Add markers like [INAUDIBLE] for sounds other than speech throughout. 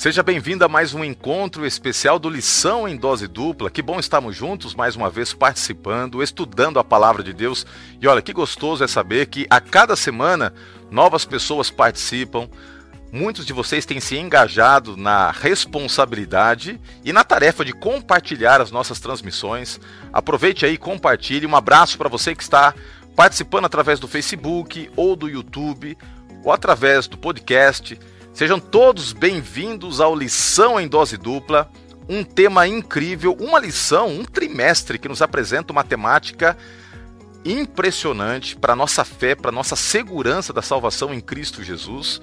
Seja bem-vindo a mais um encontro especial do Lição em Dose Dupla. Que bom estarmos juntos mais uma vez participando, estudando a palavra de Deus. E olha, que gostoso é saber que a cada semana novas pessoas participam. Muitos de vocês têm se engajado na responsabilidade e na tarefa de compartilhar as nossas transmissões. Aproveite aí, compartilhe. Um abraço para você que está participando através do Facebook ou do YouTube ou através do podcast. Sejam todos bem-vindos ao Lição em Dose Dupla, um tema incrível, uma lição, um trimestre que nos apresenta uma temática impressionante para nossa fé, para nossa segurança da salvação em Cristo Jesus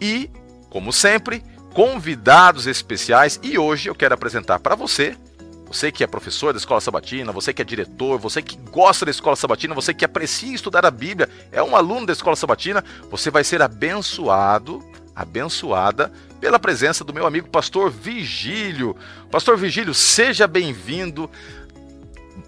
e, como sempre, convidados especiais. E hoje eu quero apresentar para você você que é professor da escola sabatina, você que é diretor, você que gosta da escola sabatina, você que aprecia estudar a Bíblia, é um aluno da escola sabatina, você vai ser abençoado abençoada pela presença do meu amigo pastor Vigílio. Pastor Vigílio, seja bem-vindo.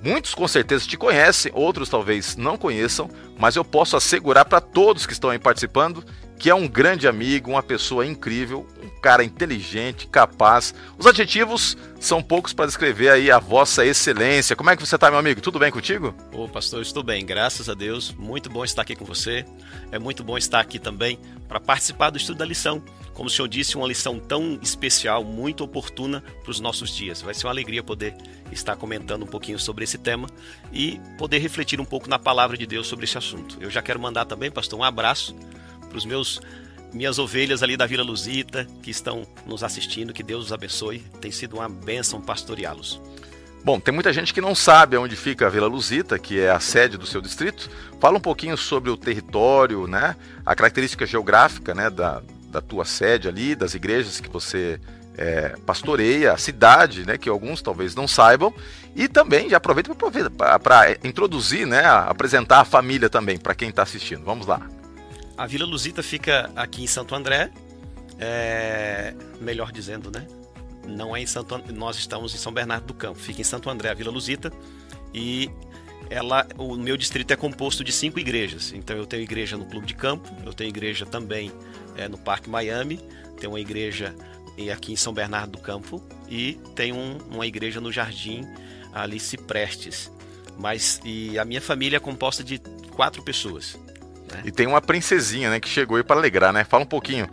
Muitos com certeza te conhecem, outros talvez não conheçam, mas eu posso assegurar para todos que estão aí participando que é um grande amigo, uma pessoa incrível, um cara inteligente, capaz. Os adjetivos são poucos para descrever aí a vossa excelência. Como é que você está, meu amigo? Tudo bem contigo? Ô, pastor, estou bem, graças a Deus. Muito bom estar aqui com você. É muito bom estar aqui também para participar do estudo da lição. Como o senhor disse, uma lição tão especial, muito oportuna para os nossos dias. Vai ser uma alegria poder estar comentando um pouquinho sobre esse tema e poder refletir um pouco na palavra de Deus sobre esse assunto. Eu já quero mandar também, pastor, um abraço para os meus minhas ovelhas ali da Vila Luzita que estão nos assistindo, que Deus os abençoe. Tem sido uma bênção pastoreá-los. Bom, tem muita gente que não sabe onde fica a Vila Luzita, que é a sede do seu distrito. Fala um pouquinho sobre o território, né? A característica geográfica, né, da, da tua sede ali, das igrejas que você é, pastoreia, a cidade, né, que alguns talvez não saibam, e também já aproveita para introduzir, né, apresentar a família também para quem está assistindo. Vamos lá. A Vila Luzita fica aqui em Santo André, é... melhor dizendo, né? Não é em Santo And... nós estamos em São Bernardo do Campo, fica em Santo André, a Vila Luzita, e ela, o meu distrito é composto de cinco igrejas. Então eu tenho igreja no Clube de Campo, eu tenho igreja também é, no Parque Miami, tenho uma igreja aqui em São Bernardo do Campo e tenho um, uma igreja no Jardim ali Ciprestes. Mas e a minha família é composta de quatro pessoas. Né? E tem uma princesinha, né, que chegou aí para alegrar, né? Fala um pouquinho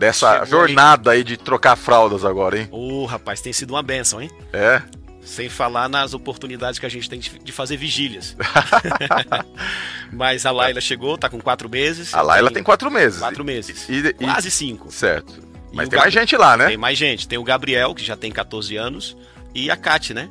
dessa chegou jornada aí. aí de trocar fraldas agora, hein? Ô, oh, rapaz, tem sido uma benção, hein? É. Sem falar nas oportunidades que a gente tem de fazer vigílias. [LAUGHS] Mas a Laila chegou, tá com quatro meses. A Laila tem, tem quatro meses. Quatro meses. E, e, Quase cinco. Certo. Mas tem mais gente lá, né? Tem mais gente. Tem o Gabriel, que já tem 14 anos, e a Kate, né?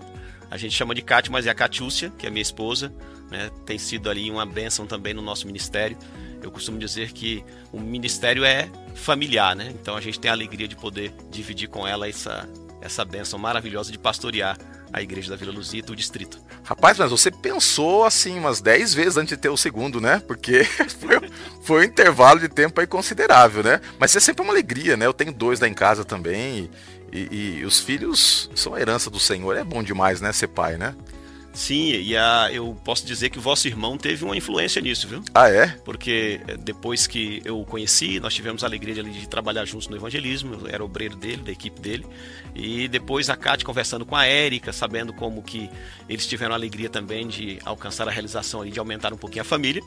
A gente chama de Kate, mas é a Catiúcia, que é minha esposa né, tem sido ali uma bênção também no nosso ministério. Eu costumo dizer que o ministério é familiar, né? Então a gente tem a alegria de poder dividir com ela essa, essa bênção maravilhosa de pastorear a igreja da Vila Luzita, o distrito. Rapaz, mas você pensou assim umas 10 vezes antes de ter o segundo, né? Porque [LAUGHS] foi, foi um intervalo de tempo aí considerável, né? Mas é sempre uma alegria, né? Eu tenho dois lá em casa também e, e, e os filhos são a herança do Senhor. É bom demais, né? Ser pai, né? Sim, e a, eu posso dizer que o vosso irmão teve uma influência nisso, viu? Ah, é? Porque eh, depois que eu o conheci, nós tivemos a alegria de, de trabalhar juntos no evangelismo, eu era obreiro dele, da equipe dele, e depois a Kate conversando com a Érica, sabendo como que eles tiveram a alegria também de alcançar a realização e de aumentar um pouquinho a família,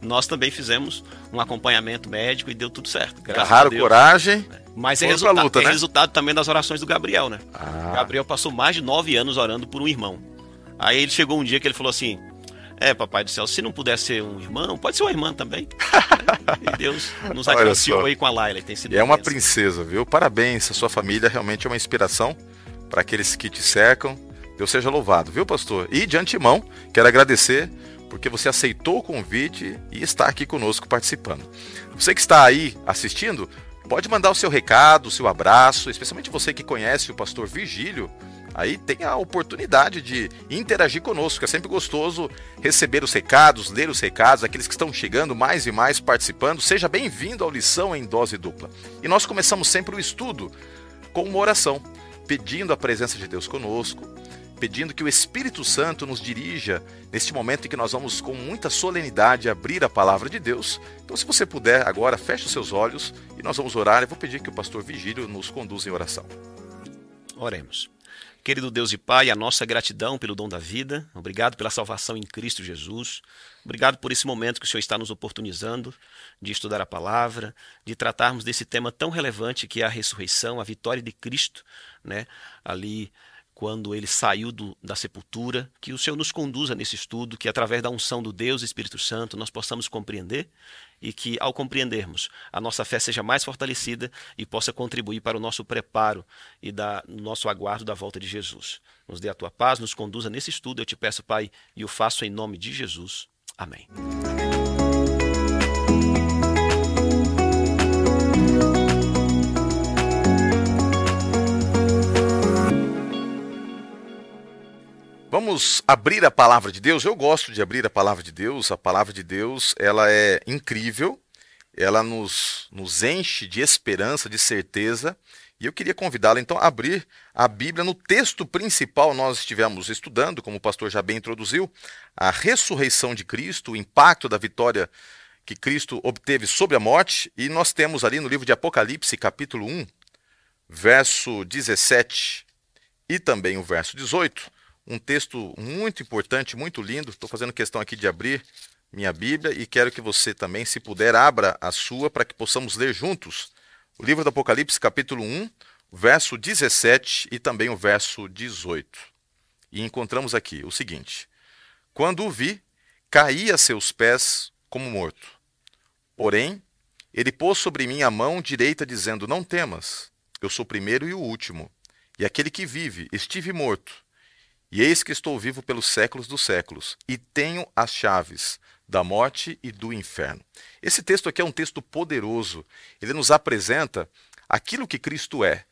nós também fizemos um acompanhamento médico e deu tudo certo. Agarraram coragem. Mas é, resultado, luta, é né? resultado também das orações do Gabriel, né? Ah. Gabriel passou mais de nove anos orando por um irmão. Aí ele chegou um dia que ele falou assim: É, papai do céu, se não puder ser um irmão, pode ser uma irmã também. [LAUGHS] e Deus nos agraciou aí com a Laila, tem sido. É uma princesa, viu? Parabéns, a sua família realmente é uma inspiração para aqueles que te cercam. Deus seja louvado, viu, pastor? E de antemão, quero agradecer porque você aceitou o convite e está aqui conosco participando. Você que está aí assistindo, pode mandar o seu recado, o seu abraço, especialmente você que conhece o pastor Virgílio aí tem a oportunidade de interagir conosco. É sempre gostoso receber os recados, ler os recados, aqueles que estão chegando mais e mais participando. Seja bem-vindo ao Lição em Dose Dupla. E nós começamos sempre o estudo com uma oração, pedindo a presença de Deus conosco pedindo que o Espírito Santo nos dirija neste momento em que nós vamos com muita solenidade abrir a palavra de Deus. Então, se você puder agora, feche os seus olhos e nós vamos orar. Eu vou pedir que o pastor Vigílio nos conduza em oração. Oremos. Querido Deus e Pai, a nossa gratidão pelo dom da vida, obrigado pela salvação em Cristo Jesus, obrigado por esse momento que o Senhor está nos oportunizando de estudar a palavra, de tratarmos desse tema tão relevante que é a ressurreição, a vitória de Cristo, né? Ali quando ele saiu do, da sepultura, que o Senhor nos conduza nesse estudo, que através da unção do Deus Espírito Santo nós possamos compreender e que, ao compreendermos, a nossa fé seja mais fortalecida e possa contribuir para o nosso preparo e da, nosso aguardo da volta de Jesus. Nos dê a tua paz, nos conduza nesse estudo, eu te peço, Pai, e o faço em nome de Jesus. Amém. Vamos abrir a palavra de Deus. Eu gosto de abrir a palavra de Deus. A palavra de Deus, ela é incrível. Ela nos, nos enche de esperança, de certeza. E eu queria convidá-la então a abrir a Bíblia no texto principal. Nós estivemos estudando, como o pastor já bem introduziu, a ressurreição de Cristo, o impacto da vitória que Cristo obteve sobre a morte. E nós temos ali no livro de Apocalipse, capítulo 1, verso 17 e também o verso 18 um texto muito importante, muito lindo. Estou fazendo questão aqui de abrir minha Bíblia e quero que você também, se puder, abra a sua para que possamos ler juntos o livro do Apocalipse, capítulo 1, verso 17 e também o verso 18. E encontramos aqui o seguinte: Quando o vi, caí a seus pés como morto. Porém, ele pôs sobre mim a mão direita, dizendo: Não temas, eu sou o primeiro e o último, e aquele que vive, estive morto e eis que estou vivo pelos séculos dos séculos, e tenho as chaves da morte e do inferno. Esse texto aqui é um texto poderoso. Ele nos apresenta aquilo que Cristo é: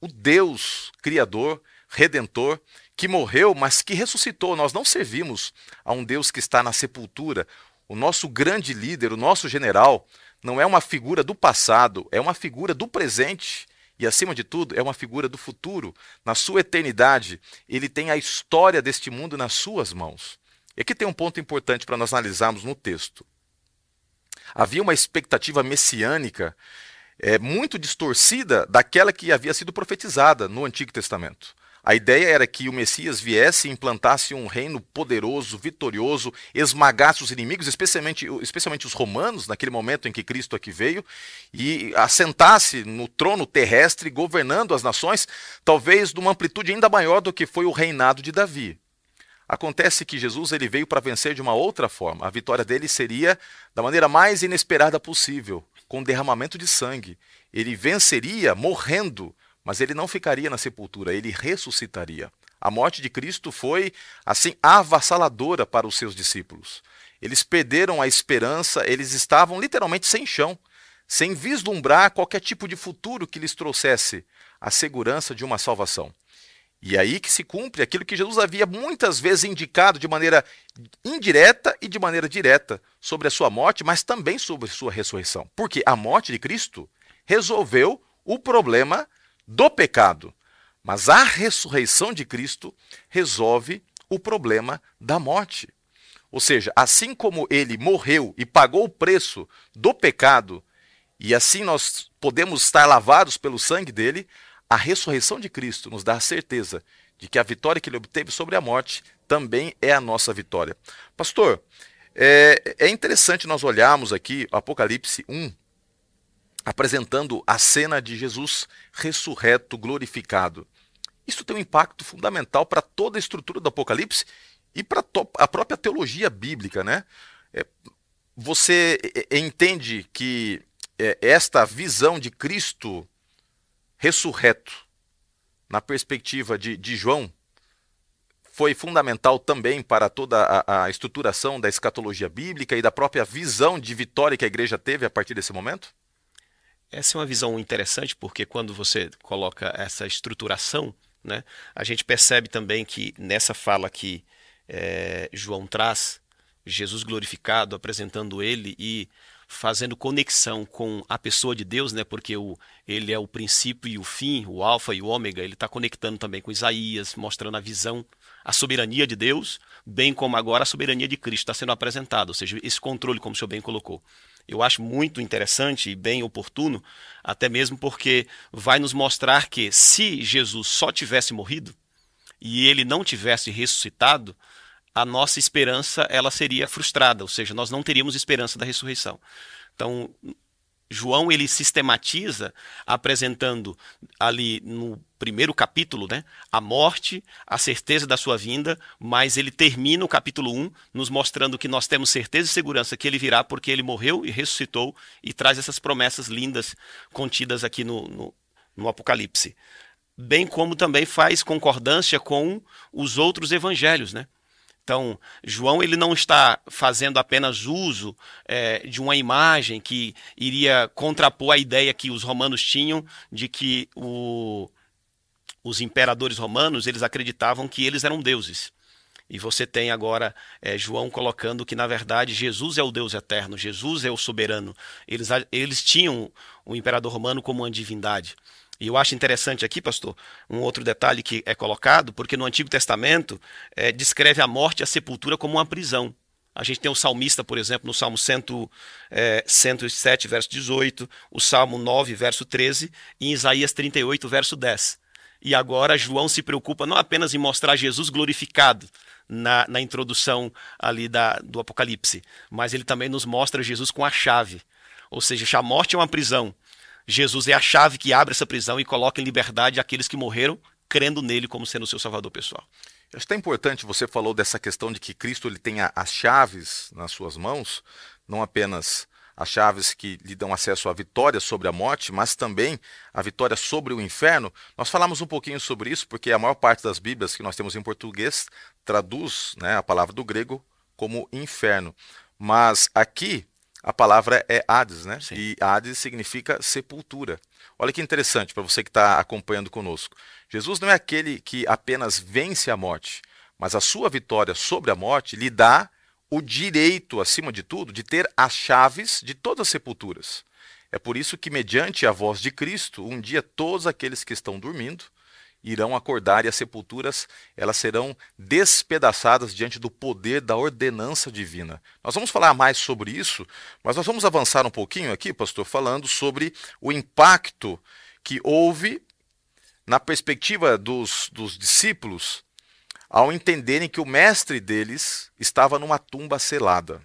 o Deus Criador, Redentor, que morreu, mas que ressuscitou. Nós não servimos a um Deus que está na sepultura. O nosso grande líder, o nosso general, não é uma figura do passado, é uma figura do presente e, acima de tudo, é uma figura do futuro. Na sua eternidade, ele tem a história deste mundo nas suas mãos. E aqui tem um ponto importante para nós analisarmos no texto. Havia uma expectativa messiânica é, muito distorcida daquela que havia sido profetizada no Antigo Testamento. A ideia era que o Messias viesse e implantasse um reino poderoso, vitorioso, esmagasse os inimigos, especialmente, especialmente os romanos, naquele momento em que Cristo aqui veio, e assentasse no trono terrestre, governando as nações, talvez de uma amplitude ainda maior do que foi o reinado de Davi. Acontece que Jesus ele veio para vencer de uma outra forma. A vitória dele seria da maneira mais inesperada possível, com derramamento de sangue. Ele venceria morrendo mas ele não ficaria na sepultura, ele ressuscitaria. A morte de Cristo foi, assim, avassaladora para os seus discípulos. Eles perderam a esperança, eles estavam literalmente sem chão, sem vislumbrar qualquer tipo de futuro que lhes trouxesse a segurança de uma salvação. E é aí que se cumpre aquilo que Jesus havia muitas vezes indicado de maneira indireta e de maneira direta sobre a sua morte, mas também sobre sua ressurreição. Porque a morte de Cristo resolveu o problema do pecado. Mas a ressurreição de Cristo resolve o problema da morte. Ou seja, assim como ele morreu e pagou o preço do pecado, e assim nós podemos estar lavados pelo sangue dele, a ressurreição de Cristo nos dá a certeza de que a vitória que ele obteve sobre a morte também é a nossa vitória. Pastor, é, é interessante nós olharmos aqui Apocalipse 1, apresentando a cena de Jesus ressurreto, glorificado. Isso tem um impacto fundamental para toda a estrutura do Apocalipse e para a própria teologia bíblica, né? É, você entende que é, esta visão de Cristo ressurreto, na perspectiva de, de João, foi fundamental também para toda a, a estruturação da escatologia bíblica e da própria visão de vitória que a igreja teve a partir desse momento? Essa é uma visão interessante porque quando você coloca essa estruturação, né, a gente percebe também que nessa fala que é, João traz, Jesus glorificado, apresentando ele e fazendo conexão com a pessoa de Deus, né? Porque o, ele é o princípio e o fim, o alfa e o ômega. Ele está conectando também com Isaías, mostrando a visão a soberania de Deus, bem como agora a soberania de Cristo está sendo apresentada, ou seja, esse controle, como o senhor bem colocou. Eu acho muito interessante e bem oportuno, até mesmo porque vai nos mostrar que se Jesus só tivesse morrido e ele não tivesse ressuscitado, a nossa esperança ela seria frustrada, ou seja, nós não teríamos esperança da ressurreição. Então, João ele sistematiza apresentando ali no primeiro capítulo, né, a morte, a certeza da sua vinda, mas ele termina o capítulo 1 nos mostrando que nós temos certeza e segurança que ele virá porque ele morreu e ressuscitou e traz essas promessas lindas contidas aqui no, no, no Apocalipse. Bem como também faz concordância com os outros evangelhos, né? Então, João ele não está fazendo apenas uso é, de uma imagem que iria contrapor a ideia que os romanos tinham de que o, os imperadores romanos eles acreditavam que eles eram deuses. E você tem agora é, João colocando que, na verdade, Jesus é o Deus eterno, Jesus é o soberano. Eles, eles tinham o imperador romano como uma divindade. E eu acho interessante aqui, pastor, um outro detalhe que é colocado, porque no Antigo Testamento é, descreve a morte e a sepultura como uma prisão. A gente tem o salmista, por exemplo, no Salmo 100, é, 107, verso 18, o Salmo 9, verso 13, e em Isaías 38, verso 10. E agora João se preocupa não apenas em mostrar Jesus glorificado na, na introdução ali da, do Apocalipse, mas ele também nos mostra Jesus com a chave. Ou seja, a morte é uma prisão, Jesus é a chave que abre essa prisão e coloca em liberdade aqueles que morreram crendo nele como sendo o seu salvador pessoal. Acho que é importante, você falou dessa questão de que Cristo ele tem as chaves nas suas mãos, não apenas as chaves que lhe dão acesso à vitória sobre a morte, mas também a vitória sobre o inferno. Nós falamos um pouquinho sobre isso, porque a maior parte das Bíblias que nós temos em português traduz né, a palavra do grego como inferno. Mas aqui a palavra é Hades, né? Sim. E Hades significa sepultura. Olha que interessante para você que está acompanhando conosco. Jesus não é aquele que apenas vence a morte, mas a sua vitória sobre a morte lhe dá o direito, acima de tudo, de ter as chaves de todas as sepulturas. É por isso que, mediante a voz de Cristo, um dia todos aqueles que estão dormindo irão acordar e as sepulturas elas serão despedaçadas diante do poder da ordenança divina. Nós vamos falar mais sobre isso, mas nós vamos avançar um pouquinho aqui, pastor, falando sobre o impacto que houve na perspectiva dos, dos discípulos ao entenderem que o mestre deles estava numa tumba selada.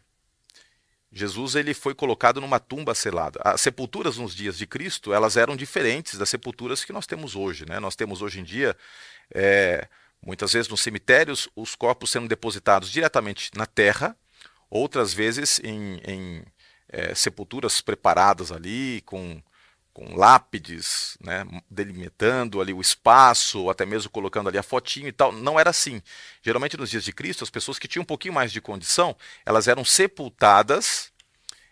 Jesus ele foi colocado numa tumba selada. As sepulturas nos dias de Cristo elas eram diferentes das sepulturas que nós temos hoje. Né? Nós temos hoje em dia, é, muitas vezes nos cemitérios, os corpos sendo depositados diretamente na terra, outras vezes em, em é, sepulturas preparadas ali, com, com lápides, né, delimitando ali o espaço, ou até mesmo colocando ali a fotinho e tal. Não era assim. Geralmente nos dias de Cristo, as pessoas que tinham um pouquinho mais de condição, elas eram sepultadas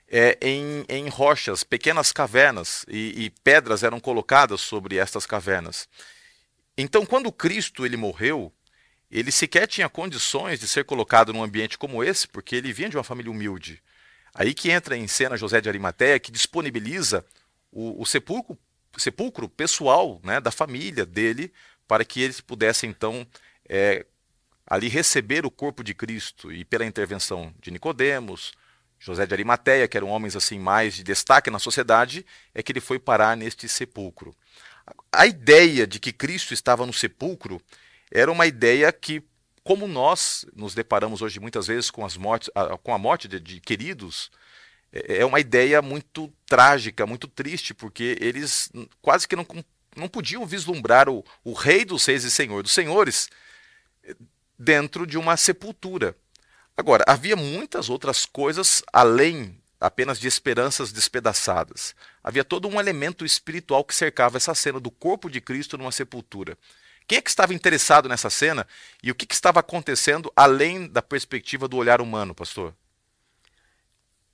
é, em, em, rochas, pequenas cavernas, e, e pedras eram colocadas sobre estas cavernas. Então, quando Cristo ele morreu, ele sequer tinha condições de ser colocado num ambiente como esse, porque ele vinha de uma família humilde. Aí que entra em cena José de Arimateia, que disponibiliza o, o sepulcro, sepulcro pessoal né, da família dele, para que eles pudessem então é, ali receber o corpo de Cristo e pela intervenção de Nicodemos, José de Arimateia, que eram homens assim mais de destaque na sociedade, é que ele foi parar neste sepulcro. A ideia de que Cristo estava no sepulcro era uma ideia que, como nós nos deparamos hoje muitas vezes com, as mortes, com a morte de, de queridos, é, é uma ideia muito trágica, muito triste, porque eles quase que não, não podiam vislumbrar o, o rei dos reis e senhor dos senhores dentro de uma sepultura. Agora, havia muitas outras coisas além apenas de esperanças despedaçadas. Havia todo um elemento espiritual que cercava essa cena do corpo de Cristo numa sepultura. Quem é que estava interessado nessa cena e o que, que estava acontecendo além da perspectiva do olhar humano, pastor?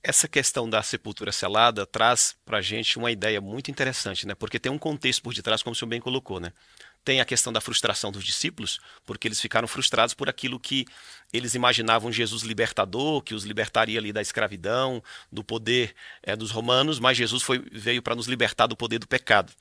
Essa questão da sepultura selada traz para a gente uma ideia muito interessante, né? Porque tem um contexto por detrás, como o senhor bem colocou, né? Tem a questão da frustração dos discípulos, porque eles ficaram frustrados por aquilo que eles imaginavam Jesus libertador, que os libertaria ali da escravidão, do poder é, dos romanos, mas Jesus foi, veio para nos libertar do poder do pecado.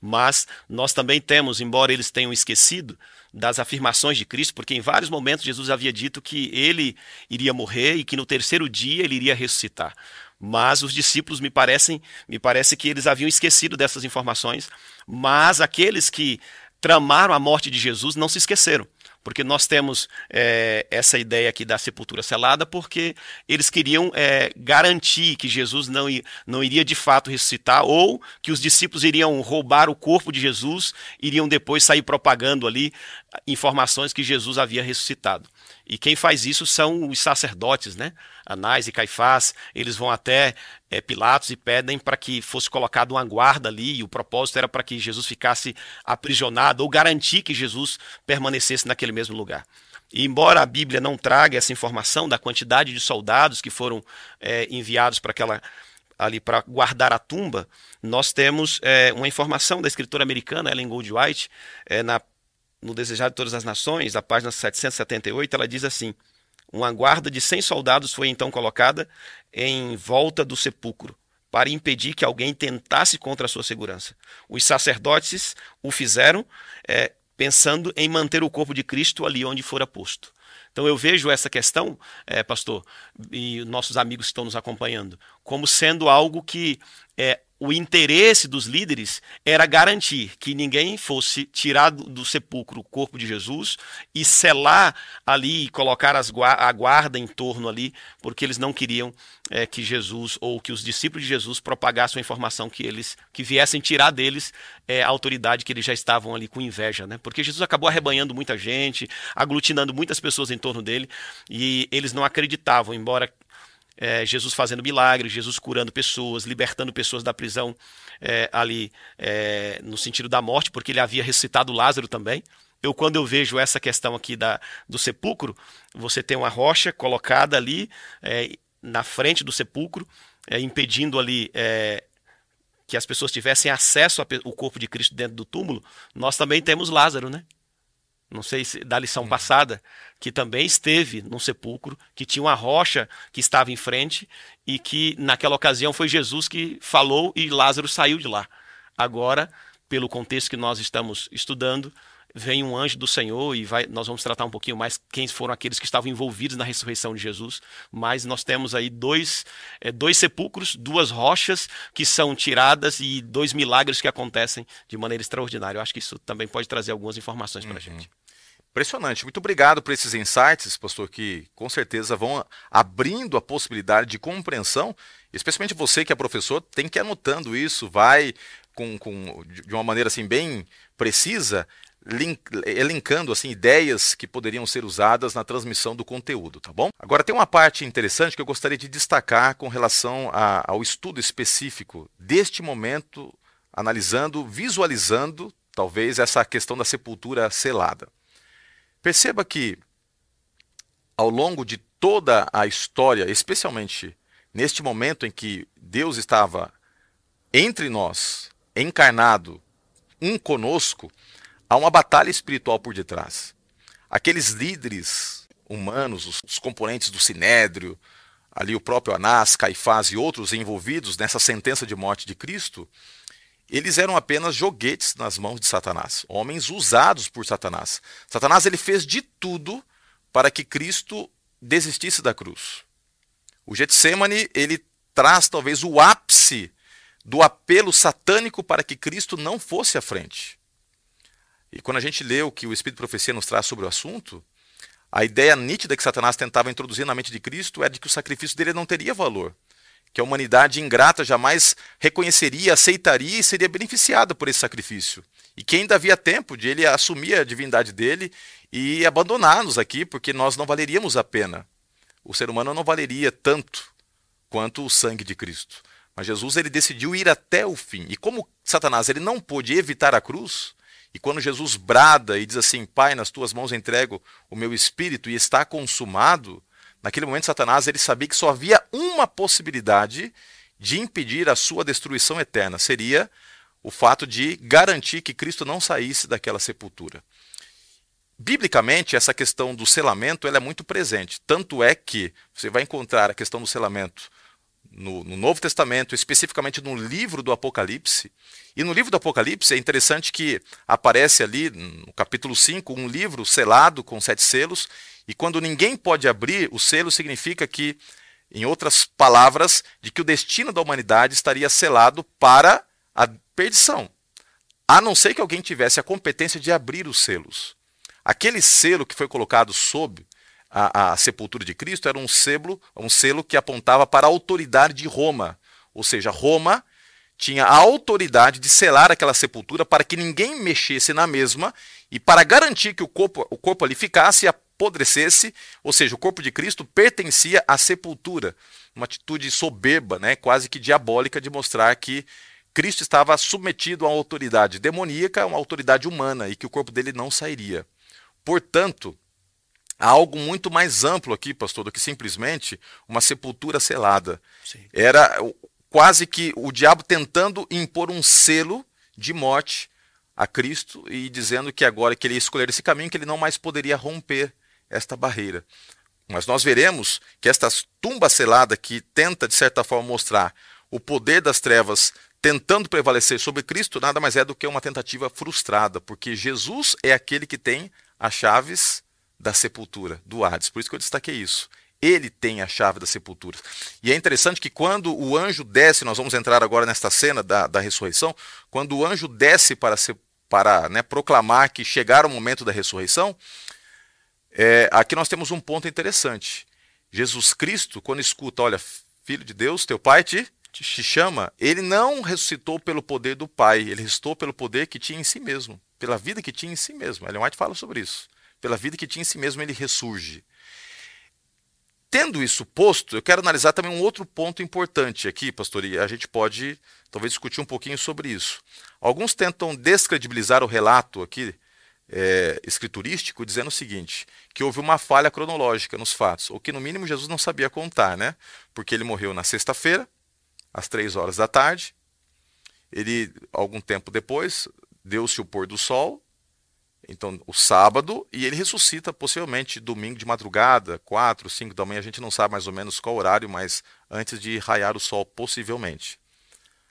Mas nós também temos, embora eles tenham esquecido das afirmações de Cristo, porque em vários momentos Jesus havia dito que ele iria morrer e que no terceiro dia ele iria ressuscitar. Mas os discípulos me parecem, me parece que eles haviam esquecido dessas informações, mas aqueles que tramaram a morte de Jesus não se esqueceram porque nós temos é, essa ideia aqui da sepultura selada, porque eles queriam é, garantir que Jesus não, não iria de fato ressuscitar, ou que os discípulos iriam roubar o corpo de Jesus, iriam depois sair propagando ali informações que Jesus havia ressuscitado. E quem faz isso são os sacerdotes, né? Anás e Caifás. Eles vão até é, Pilatos e pedem para que fosse colocado uma guarda ali. E o propósito era para que Jesus ficasse aprisionado ou garantir que Jesus permanecesse naquele mesmo lugar. E embora a Bíblia não traga essa informação da quantidade de soldados que foram é, enviados para aquela ali para guardar a tumba, nós temos é, uma informação da escritora americana Ellen Goldwhite é, na no Desejado de Todas as Nações, a página 778, ela diz assim: Uma guarda de 100 soldados foi então colocada em volta do sepulcro para impedir que alguém tentasse contra a sua segurança. Os sacerdotes o fizeram é, pensando em manter o corpo de Cristo ali onde fora posto. Então eu vejo essa questão, é, pastor, e nossos amigos que estão nos acompanhando, como sendo algo que é, o interesse dos líderes era garantir que ninguém fosse tirado do sepulcro o corpo de Jesus e selar ali e colocar as, a guarda em torno ali, porque eles não queriam é, que Jesus ou que os discípulos de Jesus propagassem a informação que eles que viessem tirar deles é, a autoridade que eles já estavam ali com inveja, né? Porque Jesus acabou arrebanhando muita gente, aglutinando muitas pessoas em torno dele e eles não acreditavam, embora é, Jesus fazendo milagres, Jesus curando pessoas, libertando pessoas da prisão é, ali é, no sentido da morte, porque ele havia ressuscitado Lázaro também. Eu, quando eu vejo essa questão aqui da, do sepulcro, você tem uma rocha colocada ali é, na frente do sepulcro, é, impedindo ali é, que as pessoas tivessem acesso ao corpo de Cristo dentro do túmulo. Nós também temos Lázaro, né? Não sei se da lição hum. passada, que também esteve num sepulcro, que tinha uma rocha que estava em frente e que naquela ocasião foi Jesus que falou e Lázaro saiu de lá. Agora, pelo contexto que nós estamos estudando, vem um anjo do Senhor e vai, nós vamos tratar um pouquinho mais quem foram aqueles que estavam envolvidos na ressurreição de Jesus. Mas nós temos aí dois, é, dois sepulcros, duas rochas que são tiradas e dois milagres que acontecem de maneira extraordinária. Eu acho que isso também pode trazer algumas informações para a uhum. gente. Impressionante. Muito obrigado por esses insights, pastor, que com certeza vão abrindo a possibilidade de compreensão. Especialmente você que é professor, tem que ir anotando isso, vai com, com de uma maneira assim bem precisa, link, elencando assim ideias que poderiam ser usadas na transmissão do conteúdo, tá bom? Agora tem uma parte interessante que eu gostaria de destacar com relação a, ao estudo específico deste momento, analisando, visualizando talvez essa questão da sepultura selada. Perceba que, ao longo de toda a história, especialmente neste momento em que Deus estava entre nós, encarnado, um conosco, há uma batalha espiritual por detrás. Aqueles líderes humanos, os, os componentes do Sinédrio, ali o próprio Anás, Caifás e outros envolvidos nessa sentença de morte de Cristo, eles eram apenas joguetes nas mãos de Satanás, homens usados por Satanás. Satanás ele fez de tudo para que Cristo desistisse da cruz. O Getsemane ele traz talvez o ápice do apelo satânico para que Cristo não fosse à frente. E quando a gente lê o que o Espírito de Profecia nos traz sobre o assunto, a ideia nítida que Satanás tentava introduzir na mente de Cristo é de que o sacrifício dele não teria valor que a humanidade ingrata jamais reconheceria, aceitaria e seria beneficiada por esse sacrifício. E que ainda havia tempo de ele assumir a divindade dele e abandonar-nos aqui, porque nós não valeríamos a pena. O ser humano não valeria tanto quanto o sangue de Cristo. Mas Jesus ele decidiu ir até o fim. E como Satanás ele não pôde evitar a cruz, e quando Jesus brada e diz assim: Pai, nas tuas mãos entrego o meu espírito e está consumado, Naquele momento, Satanás ele sabia que só havia uma possibilidade de impedir a sua destruição eterna: seria o fato de garantir que Cristo não saísse daquela sepultura. Biblicamente, essa questão do selamento ela é muito presente. Tanto é que você vai encontrar a questão do selamento no, no, Novo Testamento, especificamente no livro do Apocalipse. E no livro do Apocalipse é interessante que aparece ali, no capítulo 5, um livro selado com sete selos, e quando ninguém pode abrir, o selo significa que, em outras palavras, de que o destino da humanidade estaria selado para a perdição, a não ser que alguém tivesse a competência de abrir os selos. Aquele selo que foi colocado sob a, a, sepultura de Cristo era um selo, um selo que apontava para a autoridade de Roma. Ou seja, Roma tinha a autoridade de selar aquela sepultura para que ninguém mexesse na mesma e para garantir que o corpo, o corpo ali ficasse e apodrecesse, ou seja, o corpo de Cristo pertencia à sepultura. Uma atitude soberba, né, quase que diabólica, de mostrar que Cristo estava submetido a uma autoridade demoníaca, uma autoridade humana, e que o corpo dele não sairia. Portanto, há algo muito mais amplo aqui, pastor, do que simplesmente uma sepultura selada. Sim. Era quase que o diabo tentando impor um selo de morte a Cristo e dizendo que agora que ele ia escolher esse caminho, que ele não mais poderia romper esta barreira. Mas nós veremos que esta tumba selada que tenta, de certa forma, mostrar o poder das trevas tentando prevalecer sobre Cristo, nada mais é do que uma tentativa frustrada, porque Jesus é aquele que tem as chaves da sepultura, do Hades. Por isso que eu destaquei isso. Ele tem a chave da sepultura. E é interessante que quando o anjo desce, nós vamos entrar agora nesta cena da, da ressurreição, quando o anjo desce para, ser, para né, proclamar que chegaram o momento da ressurreição, é, aqui nós temos um ponto interessante. Jesus Cristo, quando escuta, olha, filho de Deus, teu pai te, te chama, ele não ressuscitou pelo poder do pai, ele ressuscitou pelo poder que tinha em si mesmo, pela vida que tinha em si mesmo. Ellen White fala sobre isso pela vida que tinha em si mesmo, ele ressurge. Tendo isso posto, eu quero analisar também um outro ponto importante aqui, pastor, e a gente pode talvez discutir um pouquinho sobre isso. Alguns tentam descredibilizar o relato aqui é, escriturístico, dizendo o seguinte: que houve uma falha cronológica nos fatos, ou que no mínimo Jesus não sabia contar, né? Porque ele morreu na sexta-feira, às três horas da tarde. Ele, algum tempo depois, deu-se o pôr do sol, então, o sábado, e ele ressuscita possivelmente domingo de madrugada, 4, 5 da manhã, a gente não sabe mais ou menos qual horário, mas antes de raiar o sol, possivelmente.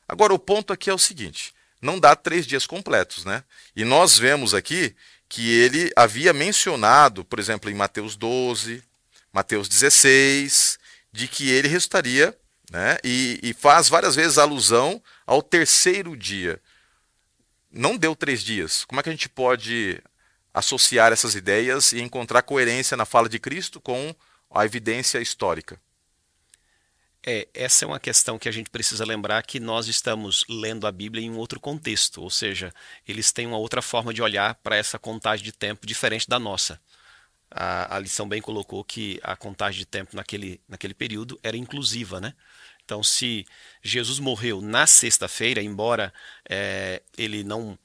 Agora, o ponto aqui é o seguinte: não dá três dias completos, né? E nós vemos aqui que ele havia mencionado, por exemplo, em Mateus 12, Mateus 16, de que ele ressuscitaria, né? E, e faz várias vezes alusão ao terceiro dia não deu três dias. Como é que a gente pode associar essas ideias e encontrar coerência na fala de Cristo com a evidência histórica? É, essa é uma questão que a gente precisa lembrar que nós estamos lendo a Bíblia em um outro contexto, ou seja, eles têm uma outra forma de olhar para essa contagem de tempo diferente da nossa. A, a lição bem colocou que a contagem de tempo naquele, naquele período era inclusiva, né? Então, se Jesus morreu na sexta-feira, embora é, ele não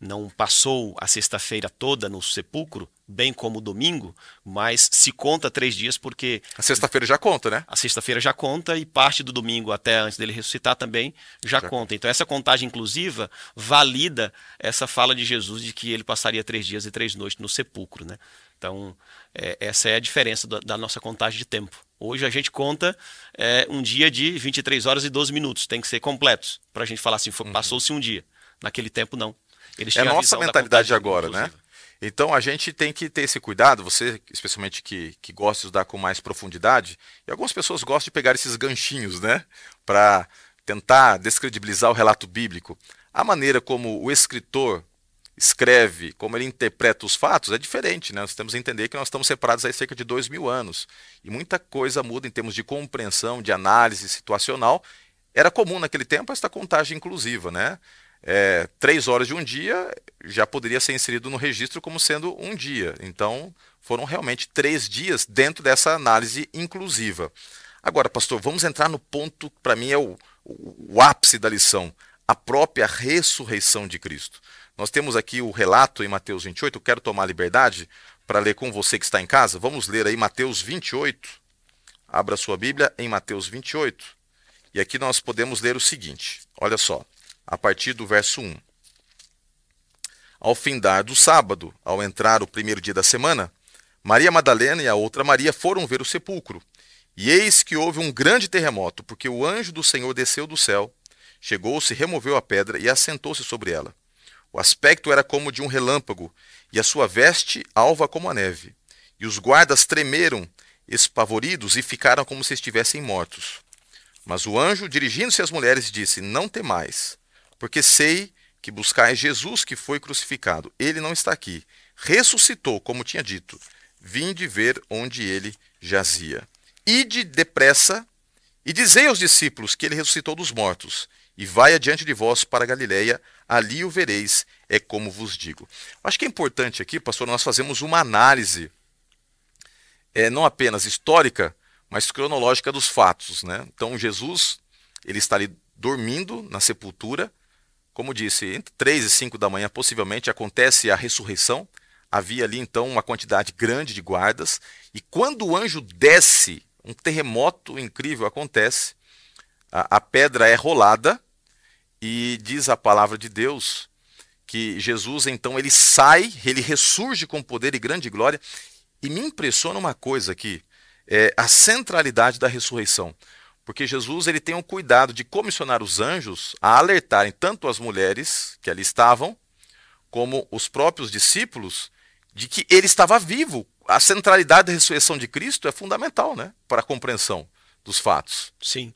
não passou a sexta-feira toda no sepulcro, bem como o domingo, mas se conta três dias porque. A sexta-feira já conta, né? A sexta-feira já conta e parte do domingo até antes dele ressuscitar também já, já conta. Então, essa contagem inclusiva valida essa fala de Jesus de que ele passaria três dias e três noites no sepulcro, né? Então, é, essa é a diferença da, da, nossa contagem de tempo. Hoje a gente conta é, um dia de 23 horas e 12 minutos, tem que ser completos, para a gente falar assim, uhum. passou-se um dia. Naquele tempo, não. Eles é a nossa mentalidade agora, né? Então a gente tem que ter esse cuidado, você especialmente que, que gosta de estudar com mais profundidade, e algumas pessoas gostam de pegar esses ganchinhos, né? Para tentar descredibilizar o relato bíblico. A maneira como o escritor escreve, como ele interpreta os fatos, é diferente. Né? Nós temos que entender que nós estamos separados há cerca de dois mil anos. E muita coisa muda em termos de compreensão, de análise situacional. Era comum naquele tempo esta contagem inclusiva. Né? É, três horas de um dia já poderia ser inserido no registro como sendo um dia. Então, foram realmente três dias dentro dessa análise inclusiva. Agora, pastor, vamos entrar no ponto, para mim, é o, o, o ápice da lição: a própria ressurreição de Cristo. Nós temos aqui o relato em Mateus 28, eu quero tomar liberdade para ler com você que está em casa. Vamos ler aí Mateus 28. Abra sua Bíblia em Mateus 28. E aqui nós podemos ler o seguinte: olha só, a partir do verso 1. Ao findar do sábado, ao entrar o primeiro dia da semana, Maria Madalena e a outra Maria foram ver o sepulcro. E eis que houve um grande terremoto, porque o anjo do Senhor desceu do céu, chegou-se, removeu a pedra e assentou-se sobre ela. O aspecto era como de um relâmpago, e a sua veste alva como a neve. E os guardas tremeram, espavoridos, e ficaram como se estivessem mortos. Mas o anjo, dirigindo-se às mulheres, disse: Não temais, porque sei que buscais Jesus que foi crucificado. Ele não está aqui. Ressuscitou, como tinha dito. Vinde ver onde ele jazia. Ide depressa e dizei aos discípulos que ele ressuscitou dos mortos, e vai adiante de vós para Galiléia, ali o vereis, é como vos digo. Acho que é importante aqui, pastor, nós fazemos uma análise, é, não apenas histórica, mas cronológica dos fatos. Né? Então Jesus, ele está ali dormindo na sepultura, como disse, entre 3 e 5 da manhã, possivelmente, acontece a ressurreição. Havia ali então uma quantidade grande de guardas, e quando o anjo desce um terremoto incrível acontece, a, a pedra é rolada e diz a palavra de Deus que Jesus então ele sai, ele ressurge com poder e grande glória. E me impressiona uma coisa aqui, é a centralidade da ressurreição. Porque Jesus ele tem o um cuidado de comissionar os anjos a alertarem tanto as mulheres que ali estavam, como os próprios discípulos, de que ele estava vivo a centralidade da ressurreição de Cristo é fundamental, né, para a compreensão dos fatos. Sim.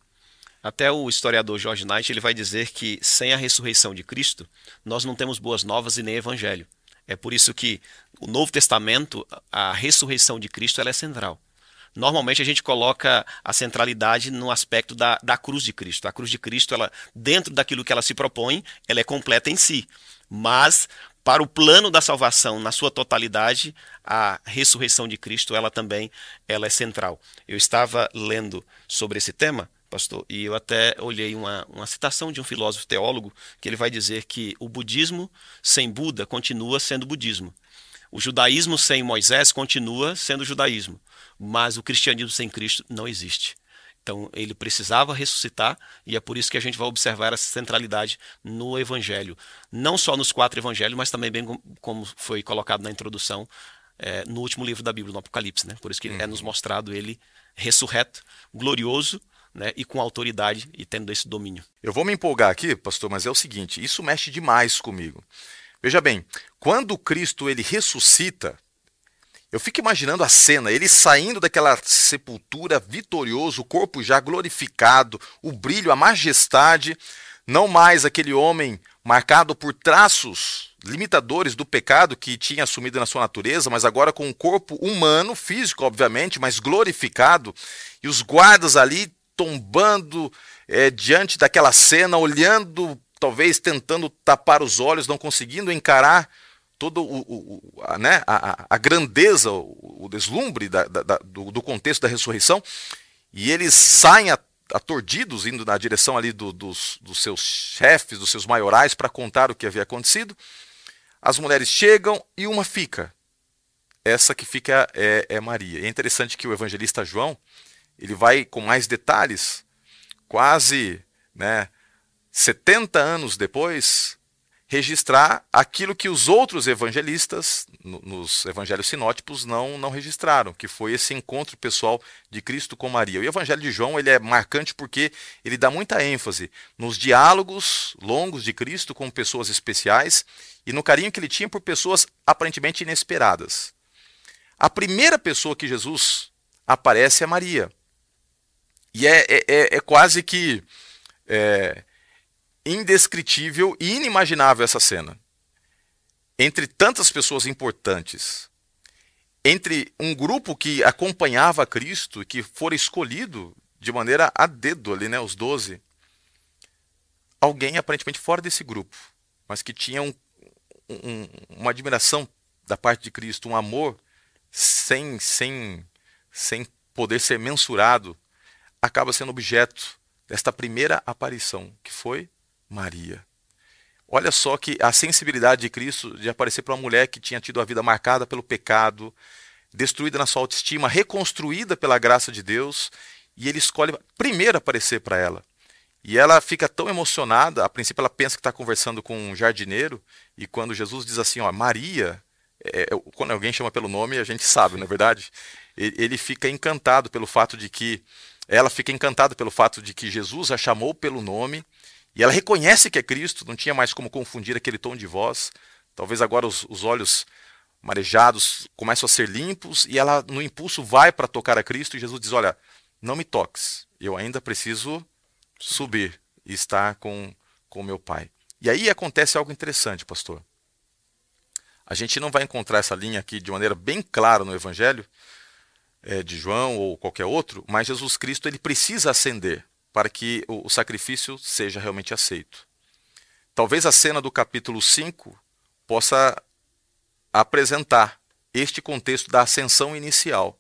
Até o historiador George Knight ele vai dizer que sem a ressurreição de Cristo, nós não temos boas novas e nem evangelho. É por isso que o Novo Testamento, a ressurreição de Cristo, ela é central. Normalmente a gente coloca a centralidade no aspecto da, da cruz de Cristo. A cruz de Cristo, ela, dentro daquilo que ela se propõe, ela é completa em si. Mas para o plano da salvação na sua totalidade, a ressurreição de Cristo, ela também ela é central. Eu estava lendo sobre esse tema, pastor, e eu até olhei uma, uma citação de um filósofo teólogo que ele vai dizer que o budismo sem Buda continua sendo budismo. O judaísmo sem Moisés continua sendo judaísmo, mas o cristianismo sem Cristo não existe. Então ele precisava ressuscitar e é por isso que a gente vai observar essa centralidade no Evangelho, não só nos quatro Evangelhos, mas também bem como foi colocado na introdução é, no último livro da Bíblia, no Apocalipse, né? Por isso que uhum. é nos mostrado ele ressurreto, glorioso, né? E com autoridade e tendo esse domínio. Eu vou me empolgar aqui, pastor, mas é o seguinte: isso mexe demais comigo. Veja bem, quando Cristo ele ressuscita, eu fico imaginando a cena, ele saindo daquela sepultura vitorioso, o corpo já glorificado, o brilho, a majestade, não mais aquele homem marcado por traços limitadores do pecado que tinha assumido na sua natureza, mas agora com um corpo humano, físico, obviamente, mas glorificado, e os guardas ali tombando é, diante daquela cena, olhando, talvez tentando tapar os olhos, não conseguindo encarar todo o, o a, né, a, a, grandeza, o, o deslumbre da, da, do, do, contexto da ressurreição, e eles saem atordidos, indo na direção ali do, dos, dos seus chefes, dos seus maiorais, para contar o que havia acontecido. As mulheres chegam e uma fica. Essa que fica é, é Maria. E é interessante que o evangelista João ele vai com mais detalhes, quase né, 70 anos depois, registrar aquilo que os outros evangelistas, nos evangelhos sinótipos, não, não registraram, que foi esse encontro pessoal de Cristo com Maria. O evangelho de João ele é marcante porque ele dá muita ênfase nos diálogos longos de Cristo com pessoas especiais e no carinho que ele tinha por pessoas aparentemente inesperadas. A primeira pessoa que Jesus aparece é Maria. E é, é, é, é quase que é, indescritível e inimaginável essa cena. Entre tantas pessoas importantes, entre um grupo que acompanhava Cristo que fora escolhido de maneira a dedo ali, né, os doze, alguém aparentemente fora desse grupo, mas que tinha um, um, uma admiração da parte de Cristo, um amor sem, sem, sem poder ser mensurado, acaba sendo objeto desta primeira aparição, que foi Maria. Olha só que a sensibilidade de Cristo de aparecer para uma mulher que tinha tido a vida marcada pelo pecado, destruída na sua autoestima, reconstruída pela graça de Deus, e ele escolhe primeiro aparecer para ela. E ela fica tão emocionada, a princípio ela pensa que está conversando com um jardineiro, e quando Jesus diz assim, ó, Maria, é, é, quando alguém chama pelo nome, a gente sabe, não é verdade? ele fica encantado pelo fato de que ela fica encantada pelo fato de que Jesus a chamou pelo nome e ela reconhece que é Cristo, não tinha mais como confundir aquele tom de voz. Talvez agora os, os olhos marejados começam a ser limpos e ela, no impulso, vai para tocar a Cristo e Jesus diz: Olha, não me toques, eu ainda preciso subir e estar com o meu Pai. E aí acontece algo interessante, pastor. A gente não vai encontrar essa linha aqui de maneira bem clara no Evangelho é, de João ou qualquer outro, mas Jesus Cristo ele precisa ascender para que o, o sacrifício seja realmente aceito. Talvez a cena do capítulo 5 possa apresentar este contexto da ascensão inicial.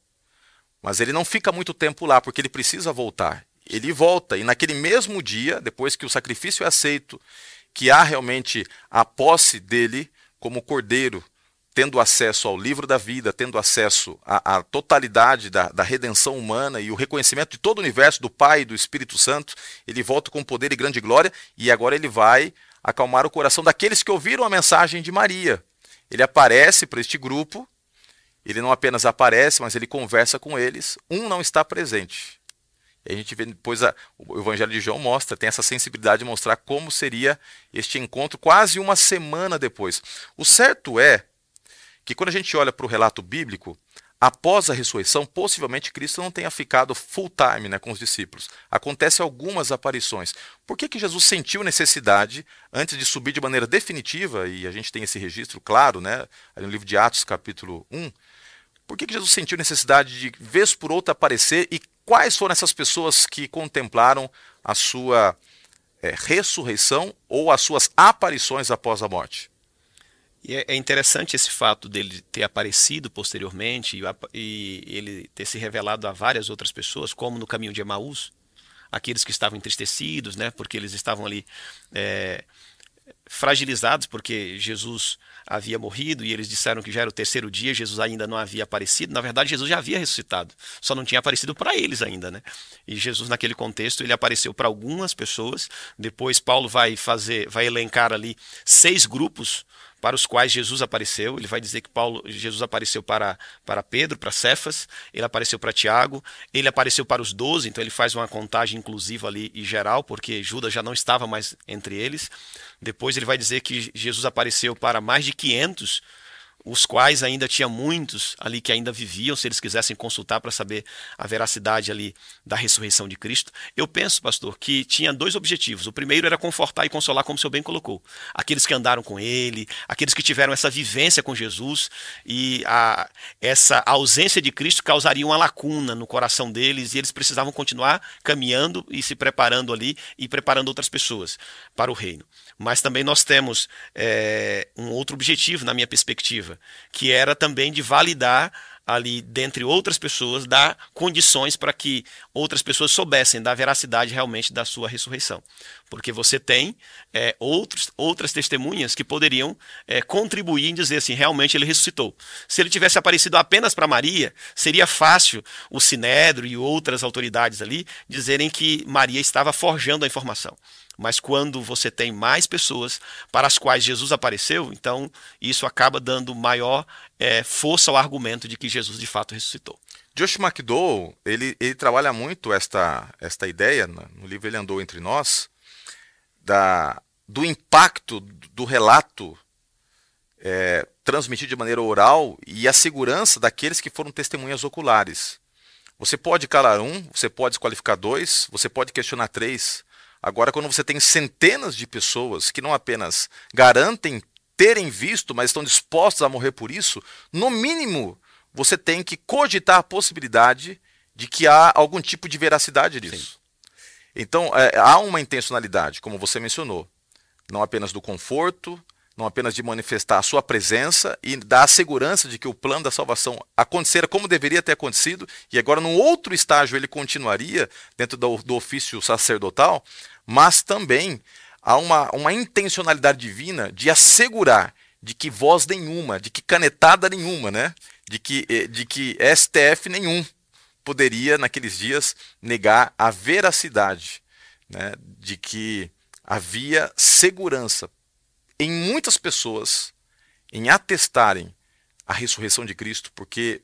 Mas ele não fica muito tempo lá, porque ele precisa voltar. Ele volta, e naquele mesmo dia, depois que o sacrifício é aceito, que há realmente a posse dele, como cordeiro, tendo acesso ao livro da vida, tendo acesso à, à totalidade da, da, redenção humana e o reconhecimento de todo o universo, do Pai e do Espírito Santo, ele volta com poder e grande glória, e agora ele vai acalmar o coração daqueles que ouviram a mensagem de Maria. Ele aparece para este grupo, ele não apenas aparece, mas ele conversa com eles, um não está presente. E a gente vê depois a, o Evangelho de João mostra, tem essa sensibilidade de mostrar como seria este encontro quase uma semana depois. O certo é que quando a gente olha para o relato bíblico, após a ressurreição, possivelmente Cristo não tenha ficado full time né, com os discípulos. Acontecem algumas aparições. Por que, que Jesus sentiu necessidade, antes de subir de maneira definitiva, e a gente tem esse registro claro, né, no livro de Atos, capítulo 1, por que, que Jesus sentiu necessidade de, vez por outra, aparecer e quais foram essas pessoas que contemplaram a sua é, ressurreição ou as suas aparições após a morte? E é, é interessante esse fato dele ter aparecido posteriormente e, ele ter se revelado a várias outras pessoas, como no caminho de Emaús, aqueles que estavam entristecidos, né, porque eles estavam ali é, fragilizados, porque Jesus havia morrido e eles disseram que já era o terceiro dia, Jesus ainda não havia aparecido. Na verdade, Jesus já havia ressuscitado, só não tinha aparecido para eles ainda, né? E Jesus naquele contexto ele apareceu para algumas pessoas. Depois Paulo vai fazer, vai elencar ali seis grupos para os quais Jesus apareceu. Ele vai dizer que Paulo, Jesus apareceu para, para Pedro, para Cefas, ele apareceu para Tiago, ele apareceu para os doze, então ele faz uma contagem inclusiva ali e geral, porque Judas já não estava mais entre eles. Depois ele vai dizer que Jesus apareceu para mais de 500 os quais ainda tinha muitos ali que ainda viviam, se eles quisessem consultar para saber a veracidade ali da ressurreição de Cristo. Eu penso, pastor, que tinha dois objetivos. O primeiro era confortar e consolar, como o senhor bem colocou. Aqueles que andaram com ele, aqueles que tiveram essa vivência com Jesus e a, essa ausência de Cristo causaria uma lacuna no coração deles e eles precisavam continuar caminhando e se preparando ali e preparando outras pessoas para o reino. Mas também nós temos é, um outro objetivo, na minha perspectiva, que era também de validar ali, dentre outras pessoas, dar condições para que outras pessoas soubessem da veracidade realmente da sua ressurreição. Porque você tem é, outros, outras testemunhas que poderiam é, contribuir em dizer assim, realmente ele ressuscitou. Se ele tivesse aparecido apenas para Maria, seria fácil o Sinédrio e outras autoridades ali dizerem que Maria estava forjando a informação. Mas quando você tem mais pessoas para as quais Jesus apareceu, então isso acaba dando maior é, força ao argumento de que Jesus de fato ressuscitou. Josh McDowell, ele, ele trabalha muito esta, esta ideia, no livro Ele Andou Entre Nós, da, do impacto do relato é, transmitido de maneira oral e a segurança daqueles que foram testemunhas oculares. Você pode calar um, você pode desqualificar dois, você pode questionar três, Agora, quando você tem centenas de pessoas que não apenas garantem terem visto, mas estão dispostos a morrer por isso, no mínimo você tem que cogitar a possibilidade de que há algum tipo de veracidade nisso. Então, é, há uma intencionalidade, como você mencionou, não apenas do conforto, não apenas de manifestar a sua presença e dar a segurança de que o plano da salvação acontecera como deveria ter acontecido, e agora num outro estágio ele continuaria dentro do, do ofício sacerdotal, mas também há uma, uma intencionalidade divina de assegurar de que voz nenhuma, de que canetada nenhuma, né? de, que, eh, de que STF nenhum poderia, naqueles dias, negar a veracidade né? de que havia segurança em muitas pessoas em atestarem a ressurreição de Cristo, porque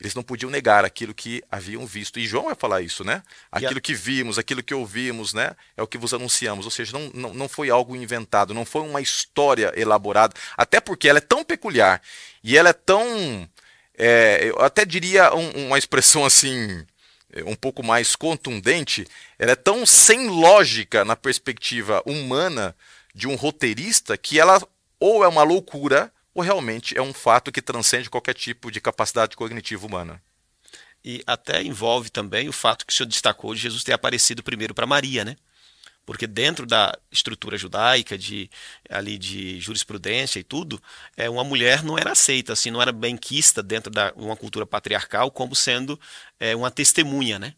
eles não podiam negar aquilo que haviam visto. E João vai falar isso, né? Aquilo que vimos, aquilo que ouvimos, né? É o que vos anunciamos. Ou seja, não, não, não foi algo inventado, não foi uma história elaborada. Até porque ela é tão peculiar e ela é tão. É, eu até diria um, uma expressão assim, um pouco mais contundente. Ela é tão sem lógica na perspectiva humana de um roteirista que ela ou é uma loucura ou realmente é um fato que transcende qualquer tipo de capacidade cognitiva humana. E até envolve também o fato que o senhor destacou de Jesus ter aparecido primeiro para Maria, né? Porque dentro da estrutura judaica, de ali de jurisprudência e tudo, é, uma mulher não era aceita, assim, não era benquista dentro de uma cultura patriarcal como sendo é, uma testemunha, né?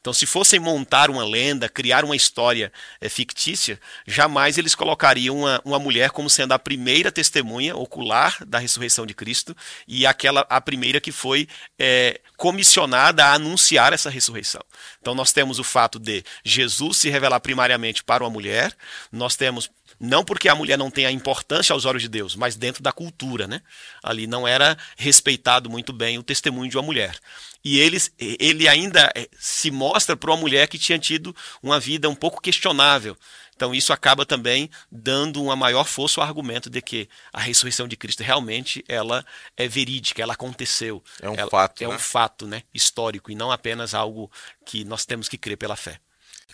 Então, se fossem montar uma lenda, criar uma história é, fictícia, jamais eles colocariam uma, uma mulher como sendo a primeira testemunha ocular da ressurreição de Cristo e aquela a primeira que foi é, comissionada a anunciar essa ressurreição. Então, nós temos o fato de Jesus se revelar primariamente para uma mulher, nós temos não porque a mulher não tenha importância aos olhos de Deus, mas dentro da cultura, né? Ali não era respeitado muito bem o testemunho de uma mulher. E ele, ele ainda eh, se mostra para uma mulher que tinha tido uma vida um pouco questionável. Então isso acaba também dando uma maior força ao argumento de que a ressurreição de Cristo realmente ela é verídica, ela aconteceu. É um ela, fato. É né? um fato, né, histórico e não apenas algo que nós temos que crer pela fé.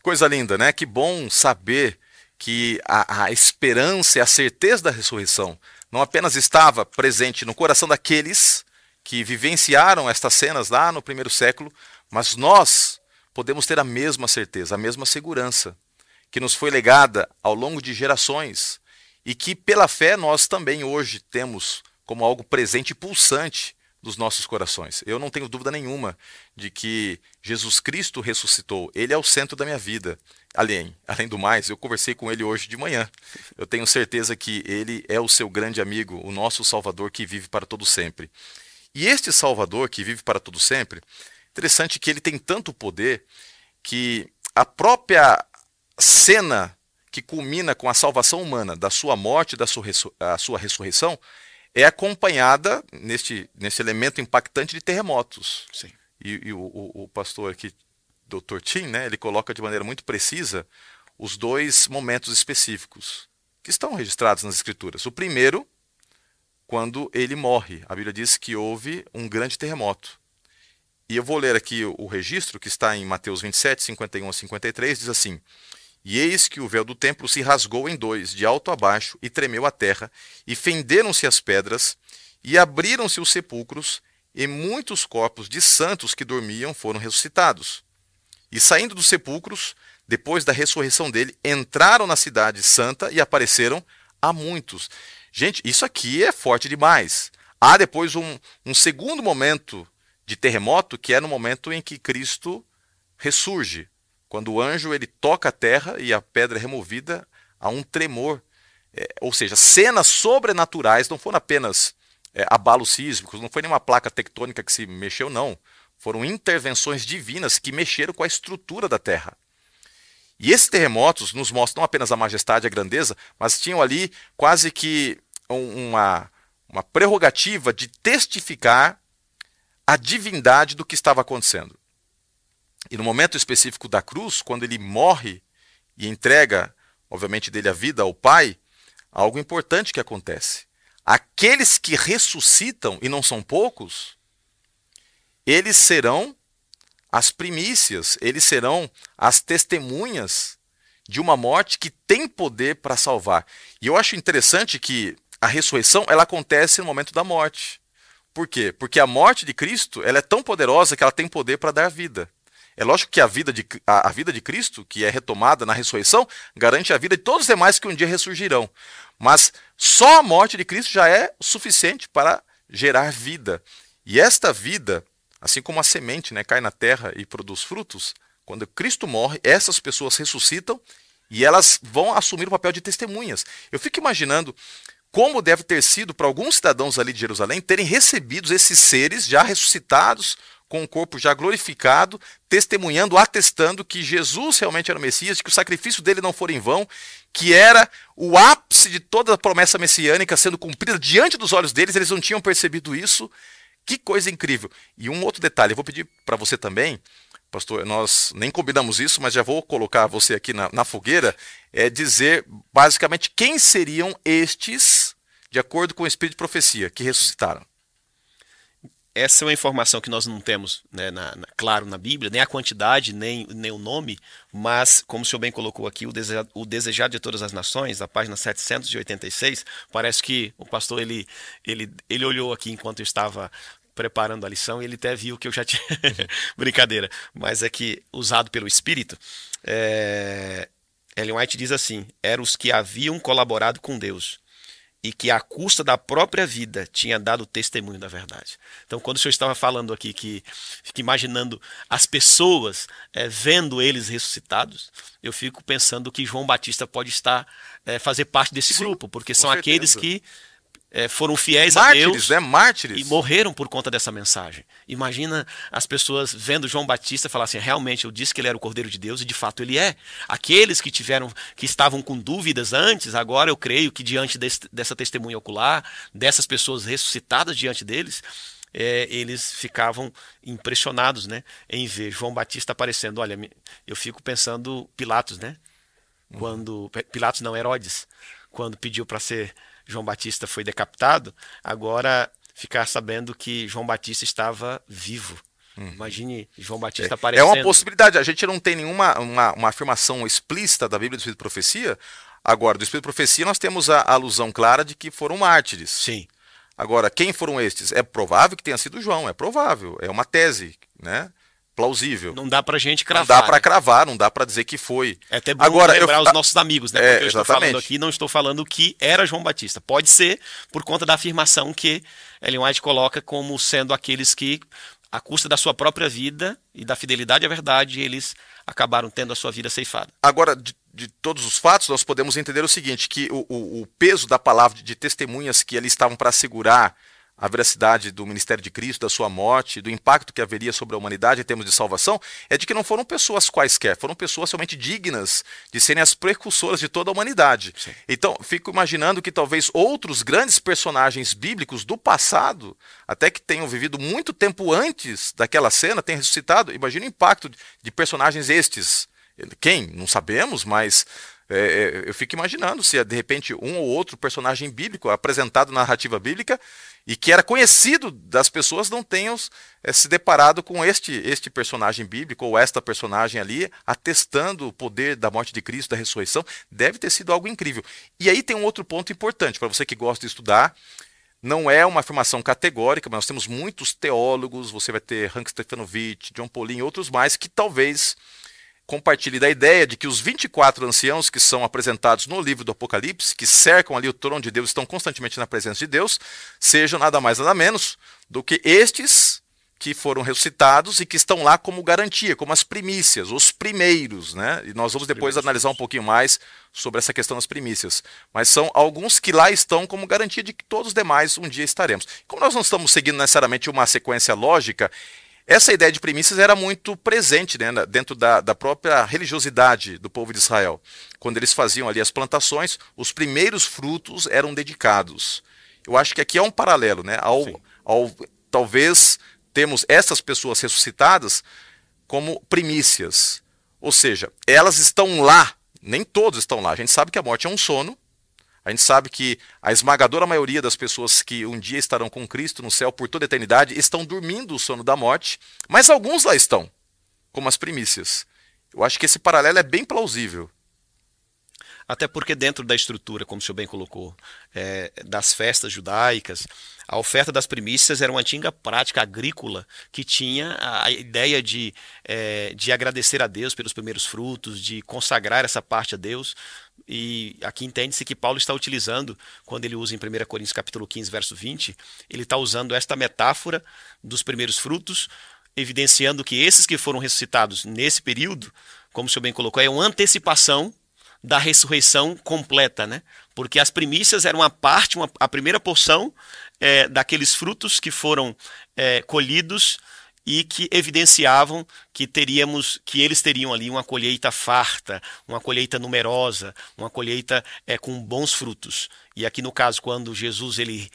Coisa linda, né? Que bom saber que a, a esperança e a certeza da ressurreição não apenas estava presente no coração daqueles que vivenciaram estas cenas lá no primeiro século, mas nós podemos ter a mesma certeza, a mesma segurança que nos foi legada ao longo de gerações e que pela fé nós também hoje temos como algo presente e pulsante dos nossos corações. Eu não tenho dúvida nenhuma de que Jesus Cristo ressuscitou. Ele é o centro da minha vida. Além, além do mais, eu conversei com ele hoje de manhã. Eu tenho certeza que ele é o seu grande amigo, o nosso Salvador que vive para todo sempre. E este Salvador que vive para todo sempre, interessante que ele tem tanto poder que a própria cena que culmina com a salvação humana da sua morte e da sua, a sua ressurreição é acompanhada neste, nesse elemento impactante de terremotos. Sim. E, e o, o, o, pastor aqui, Dr. Tim, né, ele coloca de maneira muito precisa os dois momentos específicos que estão registrados nas Escrituras. O primeiro quando ele morre. A Bíblia diz que houve um grande terremoto. E eu vou ler aqui o registro que está em Mateus 27, 51 a 53, diz assim: E eis que o véu do templo se rasgou em dois, de alto a baixo, e tremeu a terra, e fenderam-se as pedras, e abriram-se os sepulcros, e muitos corpos de santos que dormiam foram ressuscitados. E saindo dos sepulcros, depois da ressurreição dele, entraram na cidade santa e apareceram a muitos. Gente, isso aqui é forte demais. Há depois um, um segundo momento de terremoto, que é no momento em que Cristo ressurge. Quando o anjo ele toca a terra e a pedra é removida, há um tremor. É, ou seja, cenas sobrenaturais não foram apenas é, abalos sísmicos, não foi nenhuma placa tectônica que se mexeu, não. Foram intervenções divinas que mexeram com a estrutura da terra. E esses terremotos nos mostram não apenas a majestade e a grandeza, mas tinham ali quase que uma, uma prerrogativa de testificar a divindade do que estava acontecendo. E no momento específico da cruz, quando ele morre e entrega, obviamente, dele a vida ao Pai, algo importante que acontece. Aqueles que ressuscitam, e não são poucos, eles serão as primícias, eles serão as testemunhas de uma morte que tem poder para salvar. E eu acho interessante que a ressurreição ela acontece no momento da morte. Por quê? Porque a morte de Cristo ela é tão poderosa que ela tem poder para dar vida. É lógico que a vida, de, a, a, vida de Cristo, que é retomada na ressurreição, garante a vida de todos os demais que um dia ressurgirão. Mas só a morte de Cristo já é suficiente para gerar vida. E esta vida, assim como a semente né, cai na terra e produz frutos, quando Cristo morre, essas pessoas ressuscitam e elas vão assumir o papel de testemunhas. Eu fico imaginando como deve ter sido para alguns cidadãos ali de Jerusalém terem recebido esses seres já ressuscitados, com o corpo já glorificado, testemunhando, atestando que Jesus realmente era o Messias, que o sacrifício dele não foi em vão, que era o ápice de toda a promessa messiânica sendo cumprida diante dos olhos deles, eles não tinham percebido isso. Que coisa incrível. E um outro detalhe, eu vou pedir para você também, pastor, nós nem combinamos isso, mas já vou colocar você aqui na, na fogueira, é dizer basicamente quem seriam estes, de acordo com o Espírito de Profecia, que ressuscitaram essa é uma informação que nós não temos, né, na, na, claro, na Bíblia, nem a quantidade, nem, nem o nome, mas, como o senhor bem colocou aqui, o, deseja, o Desejado de Todas as Nações, a página 786, parece que o pastor, ele, ele, ele olhou aqui enquanto eu estava preparando a lição e ele até viu que eu já tinha... [LAUGHS] Brincadeira, mas é que, usado pelo Espírito, é... Ellen White diz assim, eram os que haviam colaborado com Deus, e que à custa da própria vida tinha dado testemunho da verdade. Então, quando o senhor estava falando aqui que fica imaginando as pessoas é, vendo eles ressuscitados, eu fico pensando que João Batista pode estar é, fazer parte desse Sim, grupo, porque são certeza. aqueles que é, foram fiéis Mártires, a Deus né? Mártires. e morreram por conta dessa mensagem. Imagina as pessoas vendo João Batista falar assim: realmente eu disse que ele era o Cordeiro de Deus e de fato ele é. Aqueles que tiveram, que estavam com dúvidas antes, agora eu creio que diante desse, dessa testemunha ocular, dessas pessoas ressuscitadas diante deles, é, eles ficavam impressionados, né, em ver João Batista aparecendo. Olha, eu fico pensando Pilatos, né? Quando Pilatos não Herodes, quando pediu para ser João Batista foi decapitado, agora ficar sabendo que João Batista estava vivo. Uhum. Imagine João Batista é, aparecendo. É uma possibilidade. A gente não tem nenhuma uma, uma afirmação explícita da Bíblia do Espírito de Profecia. Agora, do Espírito de Profecia, nós temos a alusão clara de que foram mártires. Sim. Agora, quem foram estes? É provável que tenha sido João, é provável. É uma tese, né? Plausível. Não dá pra gente cravar. Não dá para né? cravar, não dá para dizer que foi. É até bom Agora, lembrar eu... os nossos amigos, né? É, Porque eu estou falando aqui, não estou falando que era João Batista. Pode ser por conta da afirmação que Ellen White coloca como sendo aqueles que, à custa da sua própria vida e da fidelidade à verdade, eles acabaram tendo a sua vida ceifada. Agora, de, de todos os fatos, nós podemos entender o seguinte, que o, o, o peso da palavra de testemunhas que ali estavam para segurar a veracidade do ministério de Cristo, da sua morte, do impacto que haveria sobre a humanidade em termos de salvação, é de que não foram pessoas quaisquer, foram pessoas realmente dignas de serem as precursoras de toda a humanidade. Sim. Então, fico imaginando que talvez outros grandes personagens bíblicos do passado, até que tenham vivido muito tempo antes daquela cena, tenham ressuscitado. Imagina o impacto de personagens estes. Quem? Não sabemos, mas é, é, eu fico imaginando se de repente um ou outro personagem bíblico apresentado na narrativa bíblica e que era conhecido das pessoas não tenham é, se deparado com este, este personagem bíblico ou esta personagem ali atestando o poder da morte de Cristo, da ressurreição, deve ter sido algo incrível. E aí tem um outro ponto importante para você que gosta de estudar. Não é uma afirmação categórica, mas nós temos muitos teólogos, você vai ter Hank Stefanovic, John Paulin e outros mais que talvez compartilhe da ideia de que os 24 anciãos que são apresentados no livro do Apocalipse, que cercam ali o trono de Deus, estão constantemente na presença de Deus, sejam nada mais nada menos do que estes que foram ressuscitados e que estão lá como garantia, como as primícias, os primeiros, né? E nós vamos depois analisar um pouquinho mais sobre essa questão das primícias. Mas são alguns que lá estão como garantia de que todos os demais um dia estaremos. Como nós não estamos seguindo necessariamente uma sequência lógica, essa ideia de premissas era muito presente né, dentro da, da, própria religiosidade do povo de Israel. Quando eles faziam ali as plantações, os primeiros frutos eram dedicados. Eu acho que aqui é um paralelo, né? Ao, ao talvez temos essas pessoas ressuscitadas como primícias. Ou seja, elas estão lá, nem todos estão lá. A gente sabe que a morte é um sono, a gente sabe que a esmagadora maioria das pessoas que um dia estarão com Cristo no céu por toda a eternidade estão dormindo o sono da morte, mas alguns lá estão, como as primícias. Eu acho que esse paralelo é bem plausível. Até porque dentro da estrutura, como o senhor bem colocou, é, das festas judaicas, a oferta das primícias era uma antiga prática agrícola que tinha a ideia de, é, de agradecer a Deus pelos primeiros frutos, de consagrar essa parte a Deus. E aqui entende-se que Paulo está utilizando, quando ele usa em 1 Coríntios capítulo 15, verso 20, ele está usando esta metáfora dos primeiros frutos, evidenciando que esses que foram ressuscitados nesse período, como o senhor bem colocou, é uma antecipação da ressurreição completa, né? Porque as primícias eram uma parte, uma, a primeira porção é, daqueles frutos que foram é, colhidos e que evidenciavam que teríamos, que eles teriam ali uma colheita farta, uma colheita numerosa, uma colheita é, com bons frutos. E aqui no caso, quando Jesus ele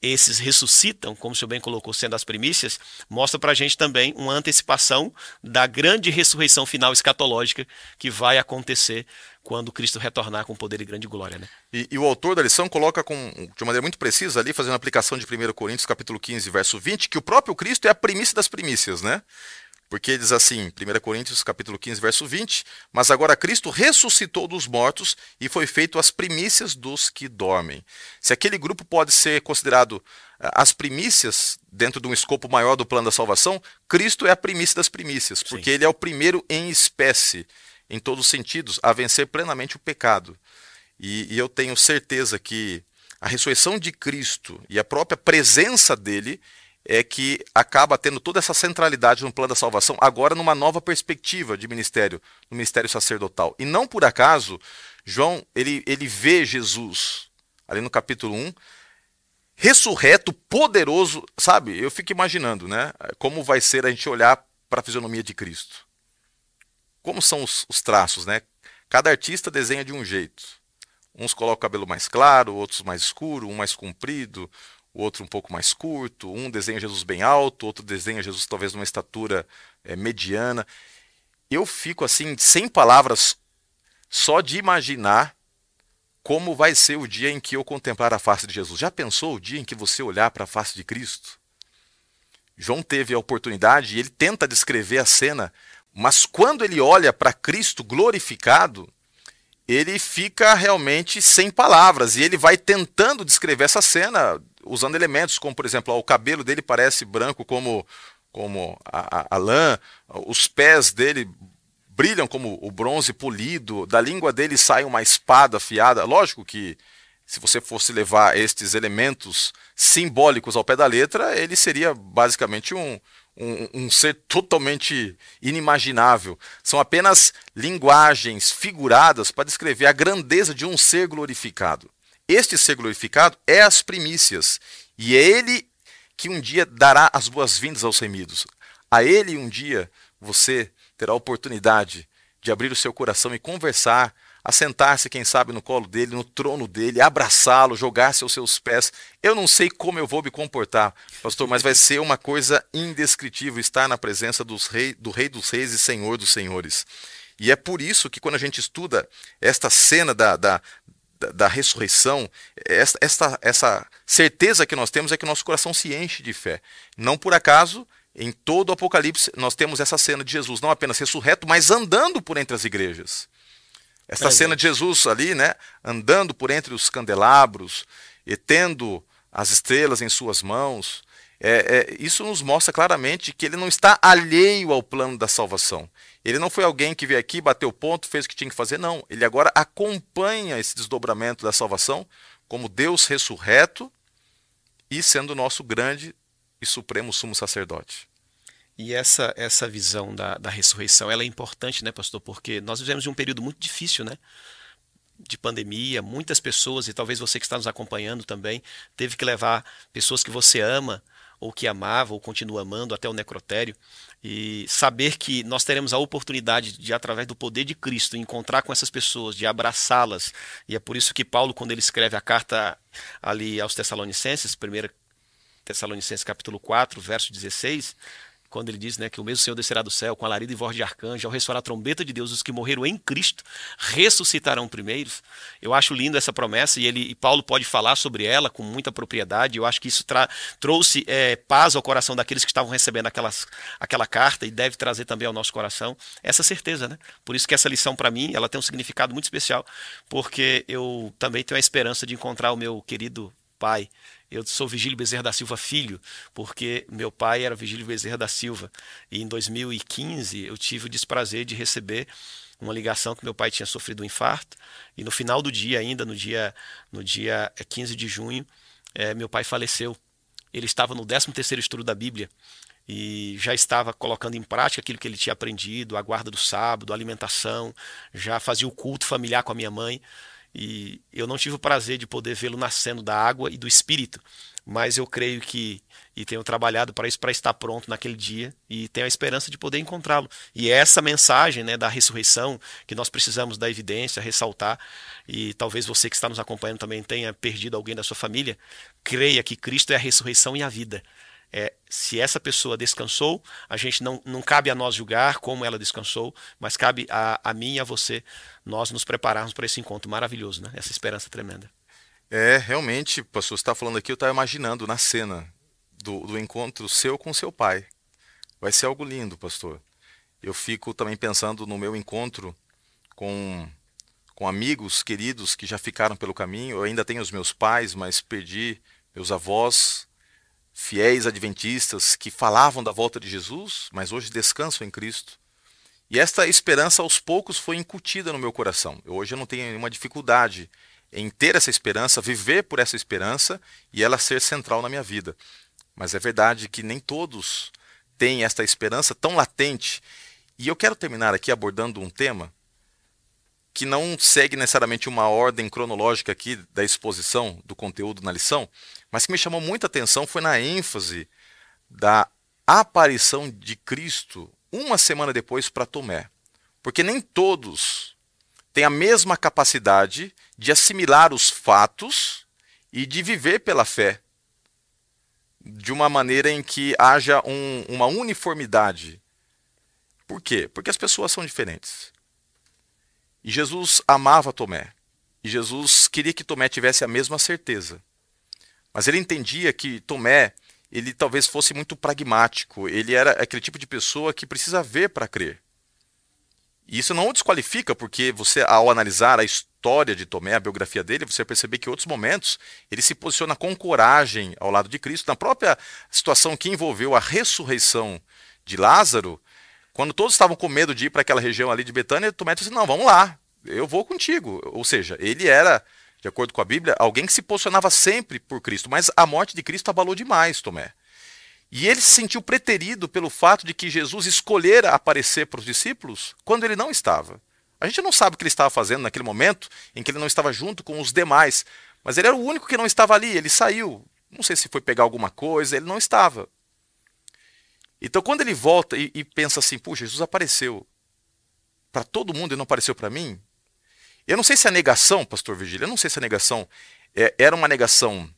esses ressuscitam, como o senhor bem colocou, sendo as primícias, mostra para a gente também uma antecipação da grande ressurreição final escatológica que vai acontecer quando Cristo retornar com poder e grande glória. Né? E, e, o autor da lição coloca com, de maneira muito precisa ali, fazendo a aplicação de 1 Coríntios capítulo 15, verso 20, que o próprio Cristo é a primícia das primícias, né? Porque diz assim, 1 Coríntios capítulo 15, verso 20, mas agora Cristo ressuscitou dos mortos e foi feito as primícias dos que dormem. Se aquele grupo pode ser considerado eh, as primícias dentro de um escopo maior do plano da salvação, Cristo é a primícia das primícias, porque Sim. ele é o primeiro em espécie, em todos os sentidos, a vencer plenamente o pecado. E, e eu tenho certeza que a ressurreição de Cristo e a própria presença dele é que acaba tendo toda essa centralidade no plano da salvação, agora numa nova perspectiva de ministério, no ministério sacerdotal. E não por acaso, João, ele, ele vê Jesus, ali no capítulo 1, ressurreto, poderoso, sabe? Eu fico imaginando, né? Como vai ser a gente olhar para a fisionomia de Cristo. Como são os, os traços, né? Cada artista desenha de um jeito. Uns colocam o cabelo mais claro, outros mais escuro, um mais comprido, o outro um pouco mais curto, um desenha Jesus bem alto, outro desenha Jesus talvez numa estatura é, mediana. Eu fico assim, sem palavras, só de imaginar como vai ser o dia em que eu contemplar a face de Jesus. Já pensou o dia em que você olhar para a face de Cristo? João teve a oportunidade e ele tenta descrever a cena, mas quando ele olha para Cristo glorificado, ele fica realmente sem palavras e ele vai tentando descrever essa cena usando elementos como, por exemplo, ó, o cabelo dele parece branco como, como a, a, a lã, os pés dele brilham como o bronze polido, da língua dele sai uma espada afiada. Lógico que se você fosse levar estes elementos simbólicos ao pé da letra, ele seria basicamente um, um, um, ser totalmente inimaginável. São apenas linguagens figuradas para descrever a grandeza de um ser glorificado. Este ser glorificado é as primícias, e é ele que um dia dará as boas-vindas aos remidos. A ele um dia você terá a oportunidade de abrir o seu coração e conversar, assentar-se, quem sabe, no colo dele, no trono dele, abraçá-lo, jogar-se aos seus pés. Eu não sei como eu vou me comportar, pastor, mas vai ser uma coisa indescritível estar na presença rei, do Rei dos Reis e Senhor dos Senhores. E é por isso que quando a gente estuda esta cena da, da, da, da ressurreição, essa, essa, essa certeza que nós temos é que o nosso coração se enche de fé. Não por acaso, em todo o Apocalipse, nós temos essa cena de Jesus, não apenas ressurreto, mas andando por entre as igrejas. Essa é, cena de Jesus ali, né, andando por entre os candelabros e tendo as estrelas em suas mãos, é, é, isso nos mostra claramente que ele não está alheio ao plano da salvação. Ele não foi alguém que veio aqui, bateu ponto, fez o que tinha que fazer, não. Ele agora acompanha esse desdobramento da salvação como Deus ressurreto e sendo nosso grande e supremo sumo sacerdote. E essa essa visão da, da ressurreição, ela é importante, né, pastor? Porque nós vivemos um período muito difícil, né? de pandemia, muitas pessoas, e talvez você que está nos acompanhando também, teve que levar pessoas que você ama ou que amava ou continua amando até o necrotério e saber que nós teremos a oportunidade de através do poder de Cristo encontrar com essas pessoas, de abraçá-las. E é por isso que Paulo quando ele escreve a carta ali aos Tessalonicenses, 1 Tessalonicenses capítulo 4, verso 16, quando ele diz né, que o mesmo Senhor descerá do céu com alarido e voz de arcanjo, ao ressoar a trombeta de Deus, os que morreram em Cristo ressuscitarão primeiros. Eu acho lindo essa promessa e, ele, e Paulo pode falar sobre ela com muita propriedade. Eu acho que isso trouxe é, paz ao coração daqueles que estavam recebendo aquelas, aquela carta e deve trazer também ao nosso coração essa certeza. Né? Por isso que essa lição para mim ela tem um significado muito especial, porque eu também tenho a esperança de encontrar o meu querido pai eu sou Vigílio Bezerra da Silva filho, porque meu pai era Vigílio Bezerra da Silva. E em 2015 eu tive o desprazer de receber uma ligação que meu pai tinha sofrido um infarto. E no final do dia, ainda no dia, no dia 15 de junho, é, meu pai faleceu. Ele estava no 13 terceiro estudo da Bíblia e já estava colocando em prática aquilo que ele tinha aprendido, a guarda do sábado, a alimentação, já fazia o culto familiar com a minha mãe. E eu não tive o prazer de poder vê-lo nascendo da água e do espírito, mas eu creio que e tenho trabalhado para isso para estar pronto naquele dia e tenho a esperança de poder encontrá-lo. E essa mensagem, né, da ressurreição que nós precisamos da evidência, ressaltar e talvez você que está nos acompanhando também tenha perdido alguém da sua família, creia que Cristo é a ressurreição e a vida. É, se essa pessoa descansou, a gente não, não cabe a nós julgar como ela descansou, mas cabe a, a mim e a você nós nos prepararmos para esse encontro maravilhoso, né? essa esperança tremenda. É, realmente, pastor, você está falando aqui, eu estava imaginando na cena do, do encontro seu com seu pai. Vai ser algo lindo, pastor. Eu fico também pensando no meu encontro com, com amigos queridos que já ficaram pelo caminho. Eu ainda tenho os meus pais, mas perdi meus avós, fiéis adventistas que falavam da volta de Jesus, mas hoje descansam em Cristo. E esta esperança aos poucos foi incutida no meu coração. Eu, hoje não tenho nenhuma dificuldade em ter essa esperança, viver por essa esperança e ela ser central na minha vida. Mas é verdade que nem todos têm esta esperança tão latente. E eu quero terminar aqui abordando um tema que não segue necessariamente uma ordem cronológica aqui da exposição do conteúdo na lição, mas que me chamou muita atenção foi na ênfase da aparição de Cristo uma semana depois para Tomé. Porque nem todos têm a mesma capacidade de assimilar os fatos e de viver pela fé de uma maneira em que haja um, uma uniformidade. Por quê? Porque as pessoas são diferentes. E Jesus amava Tomé. E Jesus queria que Tomé tivesse a mesma certeza. Mas ele entendia que Tomé, ele talvez fosse muito pragmático. Ele era aquele tipo de pessoa que precisa ver para crer. E isso não o desqualifica, porque você, ao analisar a história de Tomé, a biografia dele, você vai perceber que em outros momentos ele se posiciona com coragem ao lado de Cristo. Na própria situação que envolveu a ressurreição de Lázaro, quando todos estavam com medo de ir para aquela região ali de Betânia, Tomé disse: Não, vamos lá, eu vou contigo. Ou seja, ele era, de acordo com a Bíblia, alguém que se posicionava sempre por Cristo, mas a morte de Cristo abalou demais Tomé. E ele se sentiu preterido pelo fato de que Jesus escolhera aparecer para os discípulos quando ele não estava. A gente não sabe o que ele estava fazendo naquele momento em que ele não estava junto com os demais, mas ele era o único que não estava ali, ele saiu. Não sei se foi pegar alguma coisa, ele não estava. Então, quando ele volta e, e pensa assim, puxa, Jesus apareceu para todo mundo e não apareceu para mim, eu não sei se a negação, pastor Virgílio, eu não sei se a negação é, era uma negação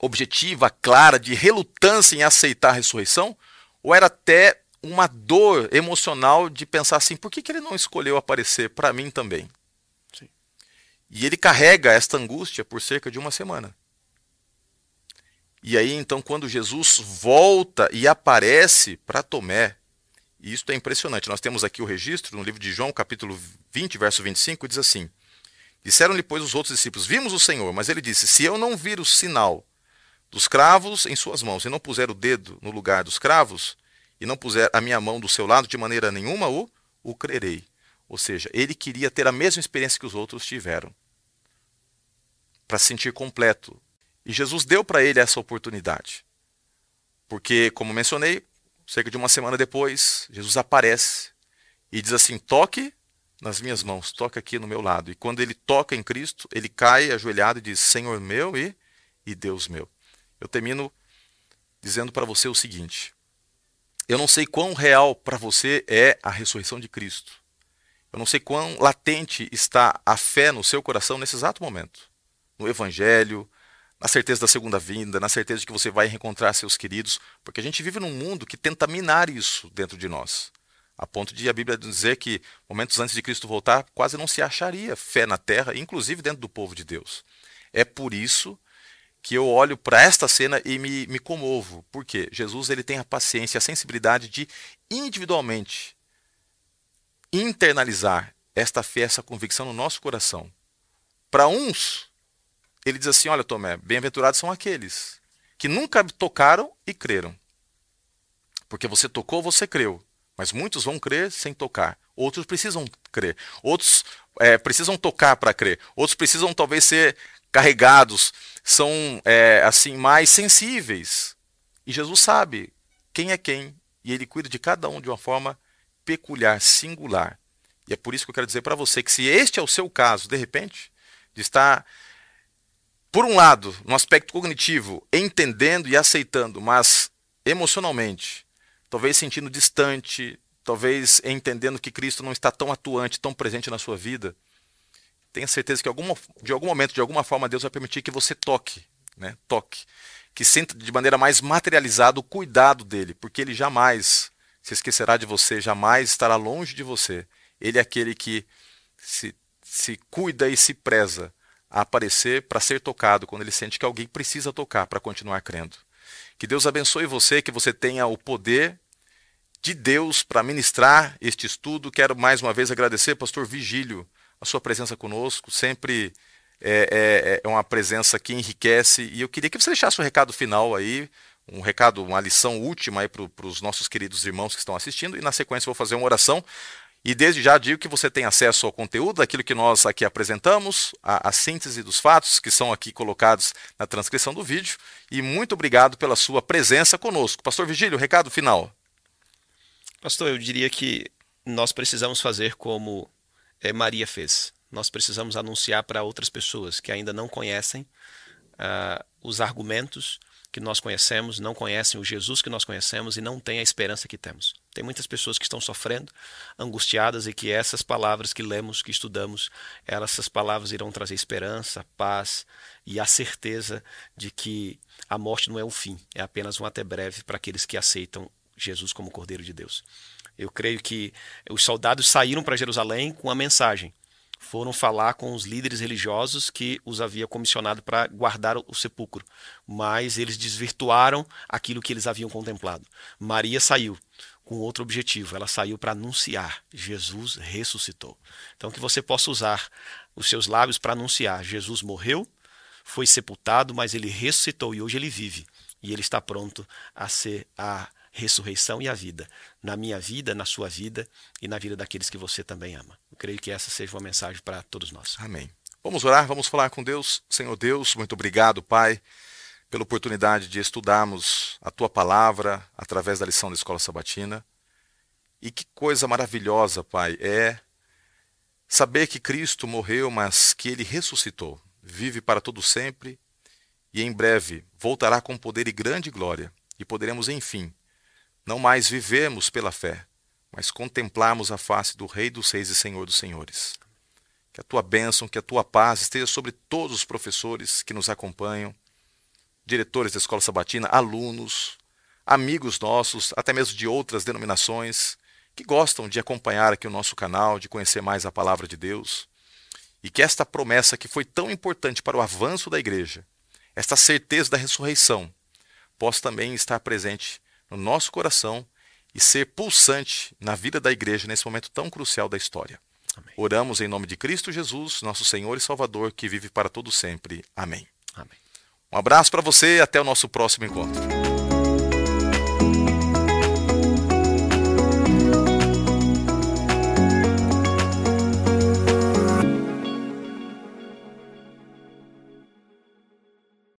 objetiva, clara, de relutância em aceitar a ressurreição, ou era até uma dor emocional de pensar assim: por que, que ele não escolheu aparecer para mim também? Sim. E ele carrega esta angústia por cerca de uma semana. E aí, então, quando Jesus volta e aparece para Tomé, e isso é impressionante. Nós temos aqui o registro no livro de João, capítulo 20, verso 25, diz assim: Disseram-lhe, pois, os outros discípulos: Vimos o Senhor. Mas ele disse: Se eu não vir o sinal dos cravos em suas mãos, e não puser o dedo no lugar dos cravos, e não puser a minha mão do seu lado, de maneira nenhuma o, o crerei. Ou seja, ele queria ter a mesma experiência que os outros tiveram, para se sentir completo. E Jesus deu para ele essa oportunidade. Porque, como mencionei, cerca de uma semana depois, Jesus aparece e diz assim: toque nas minhas mãos, toque aqui no meu lado. E quando ele toca em Cristo, ele cai ajoelhado e diz: Senhor meu e, e Deus meu. Eu termino dizendo para você o seguinte: eu não sei quão real para você é a ressurreição de Cristo. Eu não sei quão latente está a fé no seu coração nesse exato momento. No Evangelho, na certeza da segunda vinda, na certeza de que você vai reencontrar seus queridos, porque a gente vive num mundo que tenta minar isso dentro de nós. A ponto de a Bíblia dizer que momentos antes de Cristo voltar, quase não se acharia fé na terra, inclusive dentro do povo de Deus. É por isso que eu olho para esta cena e me, me comovo. porque Jesus ele tem a paciência, a sensibilidade de individualmente internalizar esta fé, essa convicção no nosso coração. Para uns, ele diz assim: Olha, Tomé, bem-aventurados são aqueles que nunca tocaram e creram. Porque você tocou, você creu. Mas muitos vão crer sem tocar. Outros precisam crer. Outros é, precisam tocar para crer. Outros precisam talvez ser carregados, são é, assim mais sensíveis. E Jesus sabe quem é quem e ele cuida de cada um de uma forma peculiar, singular. E é por isso que eu quero dizer para você que se este é o seu caso, de repente, de estar por um lado, no aspecto cognitivo, entendendo e aceitando, mas emocionalmente, talvez sentindo distante, talvez entendendo que Cristo não está tão atuante, tão presente na sua vida, tenha certeza que alguma, de algum momento, de alguma forma, Deus vai permitir que você toque, né? Toque. Que sinta de maneira mais materializada o cuidado dele, porque ele jamais se esquecerá de você, jamais estará longe de você. Ele é aquele que se, se cuida e se preza a aparecer para ser tocado quando ele sente que alguém precisa tocar para continuar crendo. Que Deus abençoe você, que você tenha o poder de Deus para ministrar este estudo. Quero mais uma vez agradecer, pastor Vigílio, a sua presença conosco, sempre é, é, é uma presença que enriquece. E eu queria que você deixasse um recado final aí, um recado, uma lição última aí para os nossos queridos irmãos que estão assistindo. E na sequência vou fazer uma oração. E desde já digo que você tem acesso ao conteúdo daquilo que nós aqui apresentamos, a, a, síntese dos fatos que são aqui colocados na transcrição do vídeo. E muito obrigado pela sua presença conosco. Pastor Vigílio, recado final. Pastor, eu diria que nós precisamos fazer como é, Maria fez. Nós precisamos anunciar para outras pessoas que ainda não conhecem uh, os argumentos que nós conhecemos, não conhecem o Jesus que nós conhecemos e não têm a esperança que temos. Tem muitas pessoas que estão sofrendo, angustiadas e que essas palavras que lemos, que estudamos, essas palavras irão trazer esperança, paz e a certeza de que a morte não é o fim, é apenas um até breve para aqueles que aceitam Jesus como Cordeiro de Deus. Eu creio que os soldados saíram para Jerusalém com a mensagem. Foram falar com os líderes religiosos que os havia comissionado para guardar o sepulcro, mas eles desvirtuaram aquilo que eles haviam contemplado. Maria saiu com outro objetivo, ela saiu para anunciar: Jesus ressuscitou. Então, que você possa usar os seus lábios para anunciar: Jesus morreu, foi sepultado, mas ele ressuscitou e hoje ele vive. E ele está pronto a ser a ressurreição e a vida, na minha vida, na sua vida e na vida daqueles que você também ama. Eu creio que essa seja uma mensagem para todos nós. Amém. Vamos orar, vamos falar com Deus. Senhor Deus, muito obrigado, Pai, pela oportunidade de estudarmos a tua palavra através da lição da escola sabatina. E que coisa maravilhosa, Pai, é saber que Cristo morreu, mas que ele ressuscitou, vive para todo sempre e em breve voltará com poder e grande glória, e poderemos, enfim, não mais vivemos pela fé, mas contemplamos a face do Rei dos Reis e Senhor dos Senhores. Que a tua bênção, que a tua paz esteja sobre todos os professores que nos acompanham, diretores da escola sabatina, alunos, amigos nossos, até mesmo de outras denominações, que gostam de acompanhar aqui o nosso canal, de conhecer mais a palavra de Deus. E que esta promessa que foi tão importante para o avanço da igreja, esta certeza da ressurreição, possa também estar presente no nosso coração e ser pulsante na vida da igreja nesse momento tão crucial da história. Amém. Oramos em nome de Cristo Jesus, nosso Senhor e Salvador, que vive para todo sempre. Amém. Amém. Um abraço para você e até o nosso próximo encontro.